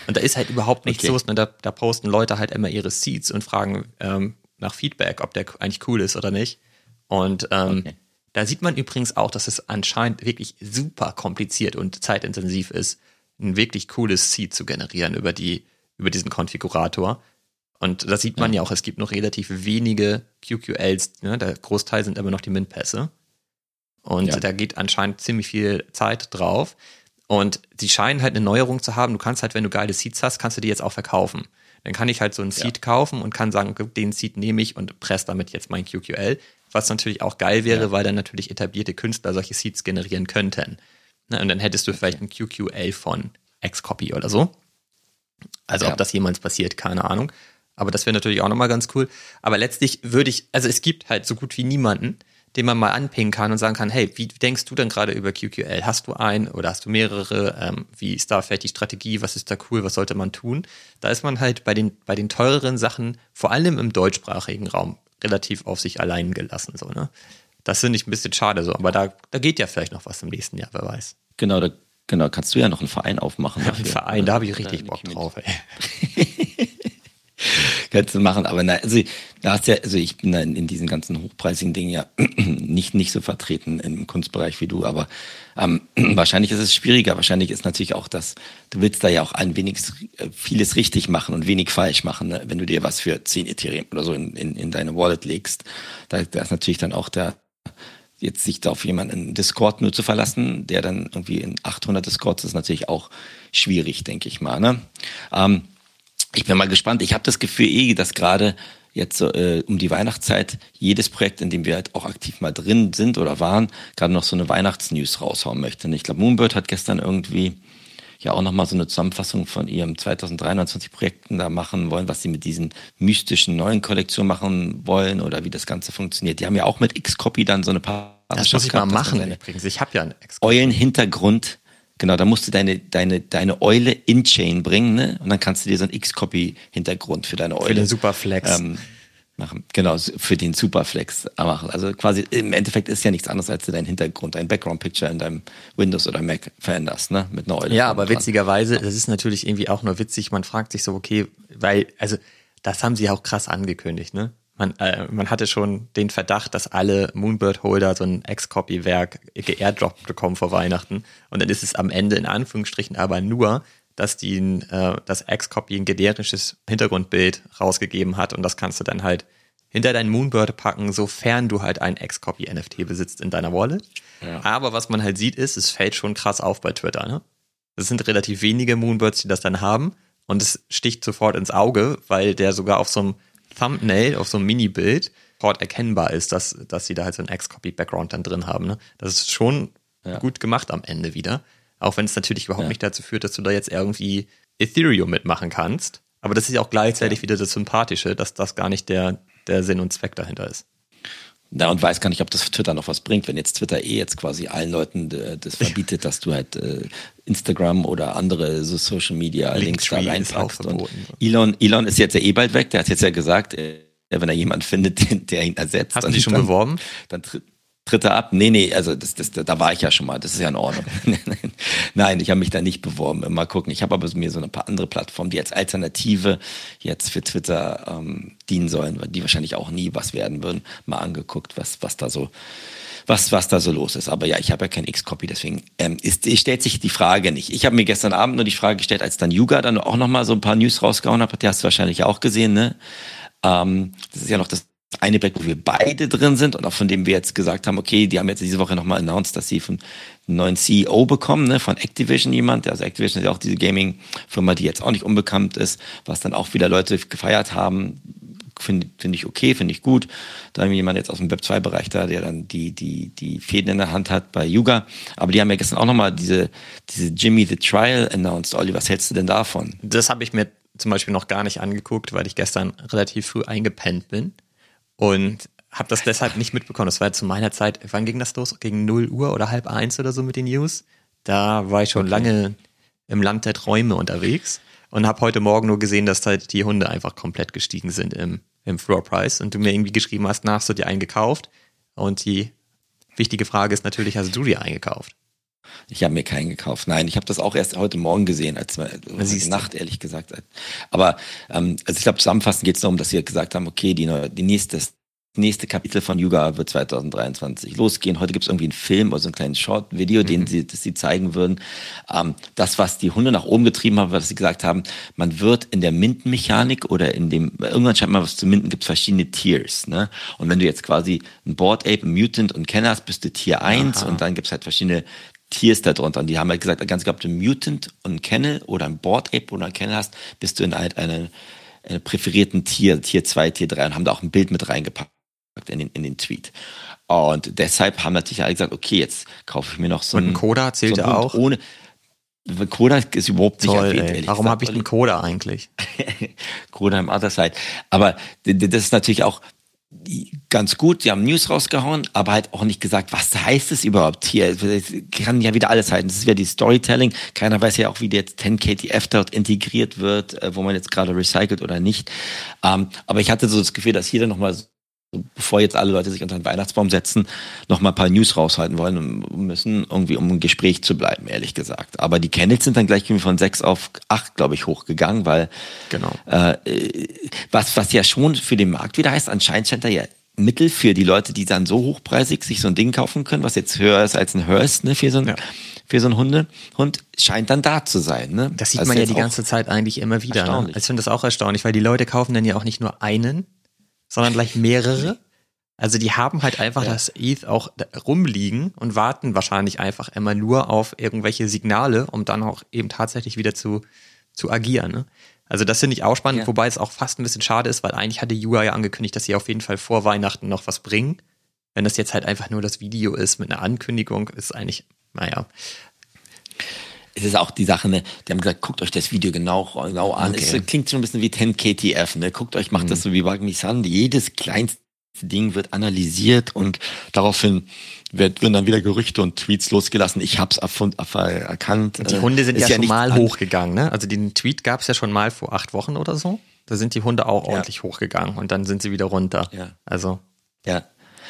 und da ist halt überhaupt nichts okay. los. Ne? Da, da posten Leute halt immer ihre Seeds und fragen ähm, nach Feedback, ob der eigentlich cool ist oder nicht. Und ähm, okay. da sieht man übrigens auch, dass es anscheinend wirklich super kompliziert und zeitintensiv ist, ein wirklich cooles Seed zu generieren über die über diesen Konfigurator. Und da sieht man ja, ja auch, es gibt noch relativ wenige QQLs. Ne? Der Großteil sind immer noch die Min-Pässe. Und ja. da geht anscheinend ziemlich viel Zeit drauf. Und die scheinen halt eine Neuerung zu haben. Du kannst halt, wenn du geile Seeds hast, kannst du die jetzt auch verkaufen. Dann kann ich halt so ein Seed ja. kaufen und kann sagen, den Seed nehme ich und presse damit jetzt mein QQL. Was natürlich auch geil wäre, ja. weil dann natürlich etablierte Künstler solche Seeds generieren könnten. Ne, und dann hättest du vielleicht ein QQL von Xcopy oder so. Also ja. ob das jemals passiert, keine Ahnung. Aber das wäre natürlich auch nochmal ganz cool. Aber letztlich würde ich, also es gibt halt so gut wie niemanden, den man mal anpingen kann und sagen kann, hey, wie denkst du denn gerade über QQL? Hast du einen oder hast du mehrere? Ähm, wie ist da vielleicht die Strategie? Was ist da cool? Was sollte man tun? Da ist man halt bei den, bei den teureren Sachen, vor allem im deutschsprachigen Raum, relativ auf sich allein gelassen. So, ne? Das finde ich ein bisschen schade so, aber da, da geht ja vielleicht noch was im nächsten Jahr, wer weiß. Genau, da genau, kannst du ja noch einen Verein aufmachen. Ja, einen Verein, da habe ich richtig Bock drauf, ey. du machen, aber na, also, da hast ja, also ich bin da in, in diesen ganzen hochpreisigen Dingen ja nicht, nicht so vertreten im Kunstbereich wie du, aber ähm, wahrscheinlich ist es schwieriger. Wahrscheinlich ist natürlich auch das, du willst da ja auch ein wenig äh, vieles richtig machen und wenig falsch machen, ne? wenn du dir was für 10 Ethereum oder so in, in, in deine Wallet legst. Da, da ist natürlich dann auch der, jetzt sich da auf jemanden in Discord nur zu verlassen, der dann irgendwie in 800 Discords ist natürlich auch schwierig, denke ich mal. Ne? Ähm, ich bin mal gespannt. Ich habe das Gefühl eh, dass gerade jetzt äh, um die Weihnachtszeit jedes Projekt, in dem wir halt auch aktiv mal drin sind oder waren, gerade noch so eine Weihnachtsnews raushauen möchte. Und ich glaube, Moonbird hat gestern irgendwie ja auch nochmal so eine Zusammenfassung von ihrem 2023 Projekten da machen wollen, was sie mit diesen mystischen neuen Kollektionen machen wollen oder wie das Ganze funktioniert. Die haben ja auch mit Xcopy dann so eine paar. Das muss ich mal machen übrigens. Ich habe ja einen Xcopy. Eulen-Hintergrund Genau, da musst du deine, deine, deine Eule in-Chain bringen, ne? Und dann kannst du dir so einen X-Copy-Hintergrund für deine Eule. Für den Superflex. Ähm, machen. Genau, für den Superflex machen. Also quasi im Endeffekt ist ja nichts anderes, als du deinen Hintergrund, dein Background-Picture in deinem Windows oder Mac veränderst, ne? Mit einer Eule. Ja, aber dran. witzigerweise, das ist natürlich irgendwie auch nur witzig, man fragt sich so, okay, weil, also das haben sie auch krass angekündigt, ne? Man, äh, man hatte schon den Verdacht, dass alle Moonbird-Holder so ein X-Copy-Werk geairdroppt bekommen vor Weihnachten. Und dann ist es am Ende in Anführungsstrichen aber nur, dass die äh, das X-Copy ein generisches Hintergrundbild rausgegeben hat und das kannst du dann halt hinter deinen Moonbird packen, sofern du halt ein X-Copy NFT besitzt in deiner Wallet. Ja. Aber was man halt sieht ist, es fällt schon krass auf bei Twitter. Ne? Es sind relativ wenige Moonbirds, die das dann haben und es sticht sofort ins Auge, weil der sogar auf so einem Thumbnail, auf so einem Mini-Bild, sofort erkennbar ist, dass, dass sie da halt so ein X-Copy-Background dann drin haben. Ne? Das ist schon ja. gut gemacht am Ende wieder. Auch wenn es natürlich überhaupt ja. nicht dazu führt, dass du da jetzt irgendwie Ethereum mitmachen kannst. Aber das ist ja auch gleichzeitig ja. wieder das Sympathische, dass das gar nicht der, der Sinn und Zweck dahinter ist. Ja, und weiß gar nicht, ob das Twitter noch was bringt, wenn jetzt Twitter eh jetzt quasi allen Leuten äh, das verbietet, dass du halt äh, Instagram oder andere so Social Media Links da reinpackst. Und Elon, Elon ist jetzt ja eh bald weg, der hat jetzt ja gesagt, äh, wenn er jemanden findet, der ihn ersetzt. Hast du die schon dann, beworben? Dann tritt Dritter ab? Nee, nee, also das, das, da war ich ja schon mal, das ist ja in Ordnung. Nein, ich habe mich da nicht beworben. Mal gucken. Ich habe aber mir so ein paar andere Plattformen, die als Alternative jetzt für Twitter ähm, dienen sollen, die wahrscheinlich auch nie was werden würden, mal angeguckt, was, was da so was, was da so los ist. Aber ja, ich habe ja kein X-Copy, deswegen ähm, ist, stellt sich die Frage nicht. Ich habe mir gestern Abend nur die Frage gestellt, als dann Yuga dann auch nochmal so ein paar News rausgehauen hat, die hast du wahrscheinlich auch gesehen, ne? Ähm, das ist ja noch das eine Projekt, wo wir beide drin sind und auch von dem wir jetzt gesagt haben, okay, die haben jetzt diese Woche nochmal announced, dass sie von einen neuen CEO bekommen, ne, von Activision jemand. Also Activision ist ja auch diese Gaming-Firma, die jetzt auch nicht unbekannt ist, was dann auch wieder Leute gefeiert haben. Finde find ich okay, finde ich gut. Da haben wir jemand jetzt aus dem Web2-Bereich da, der dann die, die, die Fäden in der Hand hat bei Yuga. Aber die haben ja gestern auch nochmal diese, diese Jimmy the Trial announced. Olli, was hältst du denn davon? Das habe ich mir zum Beispiel noch gar nicht angeguckt, weil ich gestern relativ früh eingepennt bin und habe das deshalb nicht mitbekommen. Das war zu meiner Zeit, wann ging das los? Gegen 0 Uhr oder halb eins oder so mit den News. Da war ich schon okay. lange im Land der Träume unterwegs und habe heute Morgen nur gesehen, dass halt die Hunde einfach komplett gestiegen sind im, im Floor Price und du mir irgendwie geschrieben hast, nach hast du dir eingekauft und die wichtige Frage ist natürlich, hast du dir eingekauft? Ich habe mir keinen gekauft. Nein, ich habe das auch erst heute Morgen gesehen, als heute Nacht, ehrlich gesagt. Aber ähm, also ich glaube, zusammenfassend geht es darum, dass sie gesagt haben, okay, die, die nächste, nächste Kapitel von Yuga wird 2023 losgehen. Heute gibt es irgendwie einen Film oder so ein kleines Short-Video, mhm. den sie, das sie zeigen würden. Ähm, das, was die Hunde nach oben getrieben haben, dass sie gesagt haben, man wird in der Mindenmechanik oder in dem, irgendwann scheint mal was zu minden, gibt es verschiedene Tiers. Ne? Und wenn du jetzt quasi ein Board Ape, ein Mutant und Kenner hast, bist du Tier 1 Aha. und dann gibt es halt verschiedene Tiers darunter. Und die haben halt gesagt, ganz egal, ob du ein Mutant und ein Kennel oder ein Board Ape oder ein Kennel hast, bist du in halt eine, eine präferierten Tier, Tier 2, Tier 3 und haben da auch ein Bild mit reingepackt in den, in den Tweet. Und deshalb haben natürlich alle gesagt, okay, jetzt kaufe ich mir noch so einen. Und ein Coda zählt so ja auch. Ohne, Coda ist überhaupt nicht Toll, erwähnt. Warum habe ich einen Coda eigentlich? Coda im Other Side. Aber das ist natürlich auch, ganz gut, sie haben News rausgehauen, aber halt auch nicht gesagt, was heißt es überhaupt hier? Es kann ja wieder alles heißen. Das ist ja die Storytelling. Keiner weiß ja auch, wie jetzt 10KTF dort integriert wird, äh, wo man jetzt gerade recycelt oder nicht. Ähm, aber ich hatte so das Gefühl, dass hier dann nochmal bevor jetzt alle Leute sich unter den Weihnachtsbaum setzen, noch mal ein paar News raushalten wollen und müssen, irgendwie um ein Gespräch zu bleiben, ehrlich gesagt. Aber die Candles sind dann gleich von sechs auf acht, glaube ich, hochgegangen, weil genau. äh, was, was ja schon für den Markt wieder heißt, anscheinend scheint da ja Mittel für die Leute, die dann so hochpreisig sich so ein Ding kaufen können, was jetzt höher ist als ein Hearst, ne, für so ein, ja. für so ein Hunde, Hund, scheint dann da zu sein, ne? Das sieht also man ja die ganze Zeit eigentlich immer wieder, ne? Also ich finde das auch erstaunlich, weil die Leute kaufen dann ja auch nicht nur einen, sondern gleich mehrere. Also die haben halt einfach ja. das ETH auch rumliegen und warten wahrscheinlich einfach immer nur auf irgendwelche Signale, um dann auch eben tatsächlich wieder zu, zu agieren. Ne? Also das finde ich auch spannend, ja. wobei es auch fast ein bisschen schade ist, weil eigentlich hatte Jura ja angekündigt, dass sie auf jeden Fall vor Weihnachten noch was bringen. Wenn das jetzt halt einfach nur das Video ist mit einer Ankündigung, ist eigentlich, naja. Es ist auch die Sache, ne, die haben gesagt, guckt euch das Video genau, genau an. Okay. Es klingt schon ein bisschen wie 10KTF, ne? Guckt euch, macht mhm. das so wie Wagmi Sun. Jedes kleinste Ding wird analysiert und daraufhin werden dann wieder Gerüchte und Tweets losgelassen. Ich hab's erkannt. Die Hunde sind ja, ja, schon mal hochgegangen, ne? Also den Tweet gab es ja schon mal vor acht Wochen oder so. Da sind die Hunde auch ordentlich ja. hochgegangen und dann sind sie wieder runter. Ja. Also. Ja.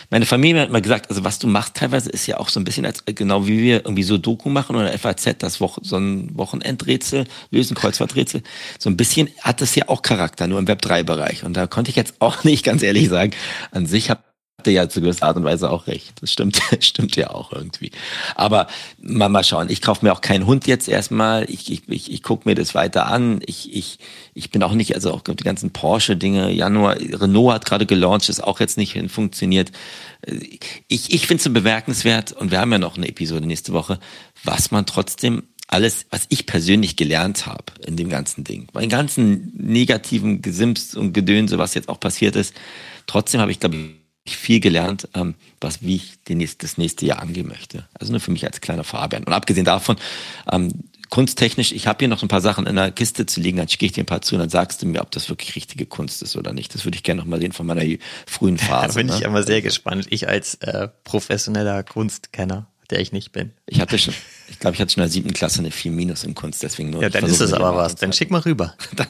Meine Familie hat mal gesagt, also was du machst teilweise ist ja auch so ein bisschen als genau wie wir irgendwie so Doku machen oder FAZ das Woche, so ein Wochenendrätsel lösen, Kreuzfahrträtsel. So ein bisschen hat das ja auch Charakter, nur im Web 3 Bereich. Und da konnte ich jetzt auch nicht ganz ehrlich sagen, an sich habe hatte ja zu gewisser Art und Weise auch recht. Das stimmt, stimmt ja auch irgendwie. Aber mal, mal schauen. Ich kaufe mir auch keinen Hund jetzt erstmal. Ich, ich, ich, ich gucke mir das weiter an. Ich, ich, ich bin auch nicht, also auch die ganzen Porsche-Dinge. Januar, Renault hat gerade gelauncht, ist auch jetzt nicht funktioniert. Ich, ich finde es bemerkenswert, und wir haben ja noch eine Episode nächste Woche, was man trotzdem alles, was ich persönlich gelernt habe in dem ganzen Ding, bei den ganzen negativen Gesims und Gedönse, was jetzt auch passiert ist, trotzdem habe ich, glaube ich, viel gelernt, ähm, was wie ich nächst, das nächste Jahr angehen möchte. Also nur für mich als kleiner Fabian. Und abgesehen davon, ähm, kunsttechnisch, ich habe hier noch ein paar Sachen in der Kiste zu liegen, dann schicke ich dir ein paar zu und dann sagst du mir, ob das wirklich richtige Kunst ist oder nicht. Das würde ich gerne noch mal sehen von meiner frühen Phase. Da bin ne? ich immer sehr gespannt. Ich als äh, professioneller Kunstkenner der ich nicht bin. Ich hatte schon, ich glaube, ich hatte schon in der siebten Klasse eine 4 Minus in Kunst, deswegen nur. Ja, dann ist es aber was. Dann schick mal rüber. Dann,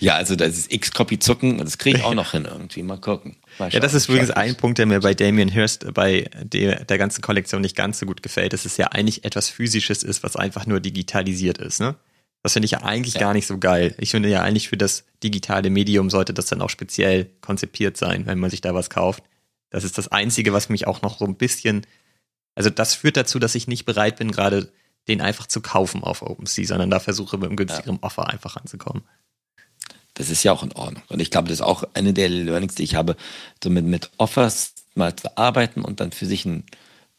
ja, also das ist X-Copy zucken, das kriege ich auch noch hin irgendwie. Mal gucken. Mal ja, das ist übrigens ein Punkt, der mir bei Damien Hirst bei der, der ganzen Kollektion nicht ganz so gut gefällt, dass es ja eigentlich etwas Physisches ist, was einfach nur digitalisiert ist, ne? Das finde ich ja eigentlich ja. gar nicht so geil. Ich finde ja eigentlich für das digitale Medium sollte das dann auch speziell konzipiert sein, wenn man sich da was kauft. Das ist das Einzige, was mich auch noch so ein bisschen also das führt dazu, dass ich nicht bereit bin, gerade den einfach zu kaufen auf OpenSea, sondern da versuche mit einem günstigeren ja. Offer einfach anzukommen. Das ist ja auch in Ordnung. Und ich glaube, das ist auch eine der Learnings, die ich habe, so mit, mit Offers mal zu arbeiten und dann für sich einen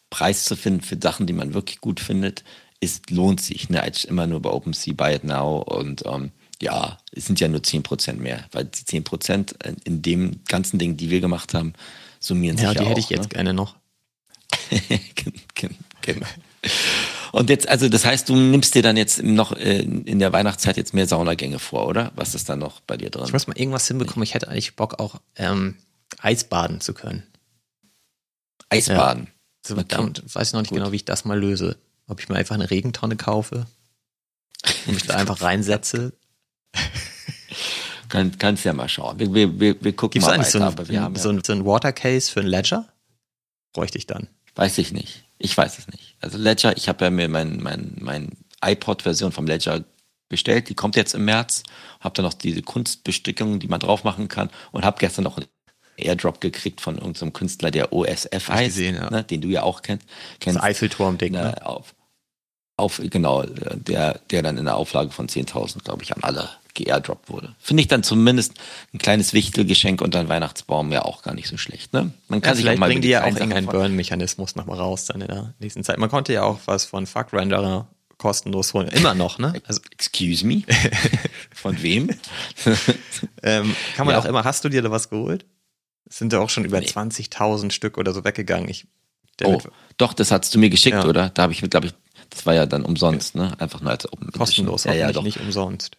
Preis zu finden für Sachen, die man wirklich gut findet, ist, lohnt sich, ne, als immer nur bei OpenSea Buy It Now und ähm, ja, es sind ja nur 10% mehr, weil die 10% in dem ganzen Ding, die wir gemacht haben, summieren ja, sich ja. Ja, die hätte ich jetzt ne? gerne noch. genau. Und jetzt, also das heißt, du nimmst dir dann jetzt noch äh, in der Weihnachtszeit jetzt mehr Saunagänge vor, oder? Was ist da noch bei dir drin? Ich muss mal irgendwas hinbekommen. Ich hätte eigentlich Bock auch ähm, Eisbaden zu können. Eisbaden? Ja. So, okay. Damit weiß ich noch nicht Gut. genau, wie ich das mal löse. Ob ich mir einfach eine Regentonne kaufe und mich da einfach reinsetze. Kann, kannst ja mal schauen. Wir, wir, wir, wir gucken Gibt's mal weiter, so, ein, so, ein, so ein Watercase für ein Ledger? Bräuchte ich dann. Weiß ich nicht. Ich weiß es nicht. Also Ledger, ich habe ja mir mein, mein, mein iPod-Version vom Ledger bestellt. Die kommt jetzt im März. Habe dann noch diese Kunstbestickungen, die man drauf machen kann. Und habe gestern noch einen Airdrop gekriegt von irgendeinem Künstler, der OSF heißt, gesehen, ja. ne, den du ja auch kennst. kennst das Eiffelturm-Ding, ne? ne? Auf, auf, genau, der, der dann in der Auflage von 10.000, glaube ich, an alle geairdroppt wurde. Finde ich dann zumindest ein kleines Wichtelgeschenk unter den Weihnachtsbaum ja auch gar nicht so schlecht. Ne? Man kann ja, sich auch mal bringen die ja auch irgendeinen Burn-Mechanismus nochmal raus dann in der nächsten Zeit. Man konnte ja auch was von Fuck Renderer kostenlos holen. Immer noch, ne? Also, excuse me? von wem? ähm, kann man ja. auch immer, hast du dir da was geholt? Es sind ja auch schon über nee. 20.000 Stück oder so weggegangen. Ich, oh, doch, das hast du mir geschickt, ja. oder? Da habe ich, glaube ich, das war ja dann umsonst, ne? Einfach nur als Open Kostenlos, ja, ja, doch. nicht umsonst.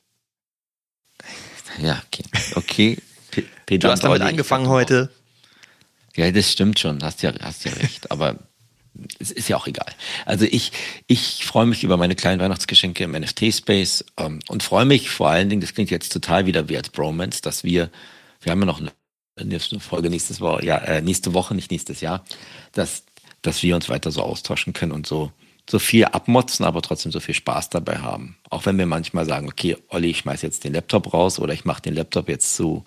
Ja, okay. Okay. Pedro du hast damit angefangen heute. Ja, das stimmt schon. Hast ja, hast ja recht. Aber es ist ja auch egal. Also ich, ich freue mich über meine kleinen Weihnachtsgeschenke im NFT-Space ähm, und freue mich vor allen Dingen, das klingt jetzt total wieder wie als Bromance, dass wir, wir haben ja noch eine nächste Folge nächstes Woche, ja, äh, nächste Woche, nicht nächstes Jahr, dass, dass wir uns weiter so austauschen können und so, so viel abmotzen, aber trotzdem so viel Spaß dabei haben. Auch wenn wir manchmal sagen, okay, Olli, ich schmeiß jetzt den Laptop raus oder ich mache den Laptop jetzt zu.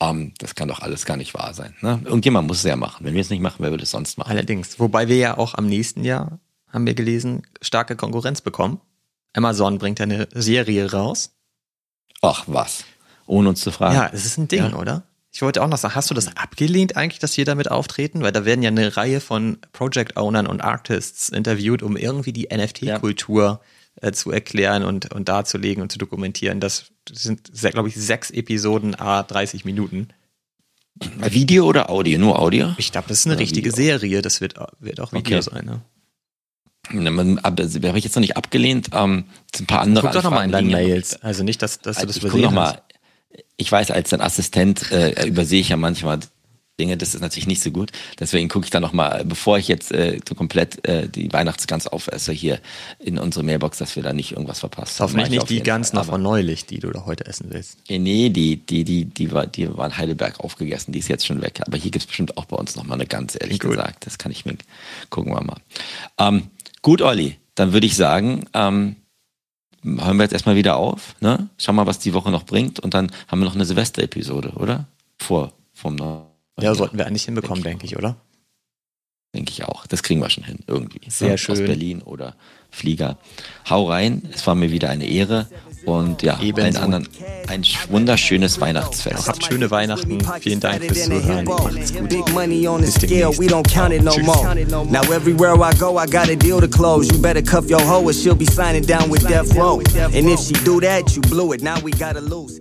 Ähm, das kann doch alles gar nicht wahr sein. Ne? Irgendjemand muss es ja machen. Wenn wir es nicht machen, wer würde es sonst machen? Allerdings. Wobei wir ja auch am nächsten Jahr, haben wir gelesen, starke Konkurrenz bekommen. Amazon bringt ja eine Serie raus. Ach was. Ohne uns zu fragen. Ja, es ist ein Ding, ja. oder? Ich wollte auch noch sagen, hast du das abgelehnt eigentlich, dass wir damit auftreten? Weil da werden ja eine Reihe von Project Ownern und Artists interviewt, um irgendwie die NFT-Kultur ja. äh, zu erklären und, und darzulegen und zu dokumentieren. Das sind, glaube ich, sechs Episoden, a 30 Minuten. Video oder Audio? Nur Audio? Ich glaube, das ist eine oder richtige Video. Serie. Das wird, wird auch Video okay. sein. Ne? Habe ich jetzt noch nicht abgelehnt. Ähm, ein paar andere Guck doch nochmal in deinen Mails. Also nicht, dass, dass du das übersehen noch mal, Ich weiß, als dein Assistent äh, übersehe ich ja manchmal Dinge, das ist natürlich nicht so gut. Deswegen gucke ich da nochmal, bevor ich jetzt äh, so komplett äh, die Weihnachtsgans aufesse hier in unsere Mailbox, dass wir da nicht irgendwas verpassen. Hoffentlich nicht die Gans noch von neulich, die du da heute essen willst. Nee, die, die, die, die war, die war in Heidelberg aufgegessen, die ist jetzt schon weg. Aber hier gibt's bestimmt auch bei uns nochmal eine Gans, ehrlich Klingt gesagt. Gut. Das kann ich mir, gucken wir mal. Ähm, Gut, Olli, dann würde ich sagen, ähm, hören wir jetzt erstmal wieder auf. Ne? Schauen mal, was die Woche noch bringt. Und dann haben wir noch eine Silvester-Episode, oder? Vor vom neuen Ja, sollten wir eigentlich hinbekommen, denke ich, oder? Denke ich auch. Das kriegen wir schon hin, irgendwie. Sehr ne? schön. Aus Berlin oder Flieger. Hau rein, es war mir wieder eine Ehre. Und ja, Ebenso. allen anderen ein wunderschönes Weihnachtsfest. Habt schöne Weihnachten. Vielen Dank fürs Zuhören. Macht's gut. Big money on the scale, we don't count it no more. Now everywhere I go, I got a deal to close. You better cuff your hoe or she'll be signing down with Death Row. And if she do that, you blew it. Now we gotta lose.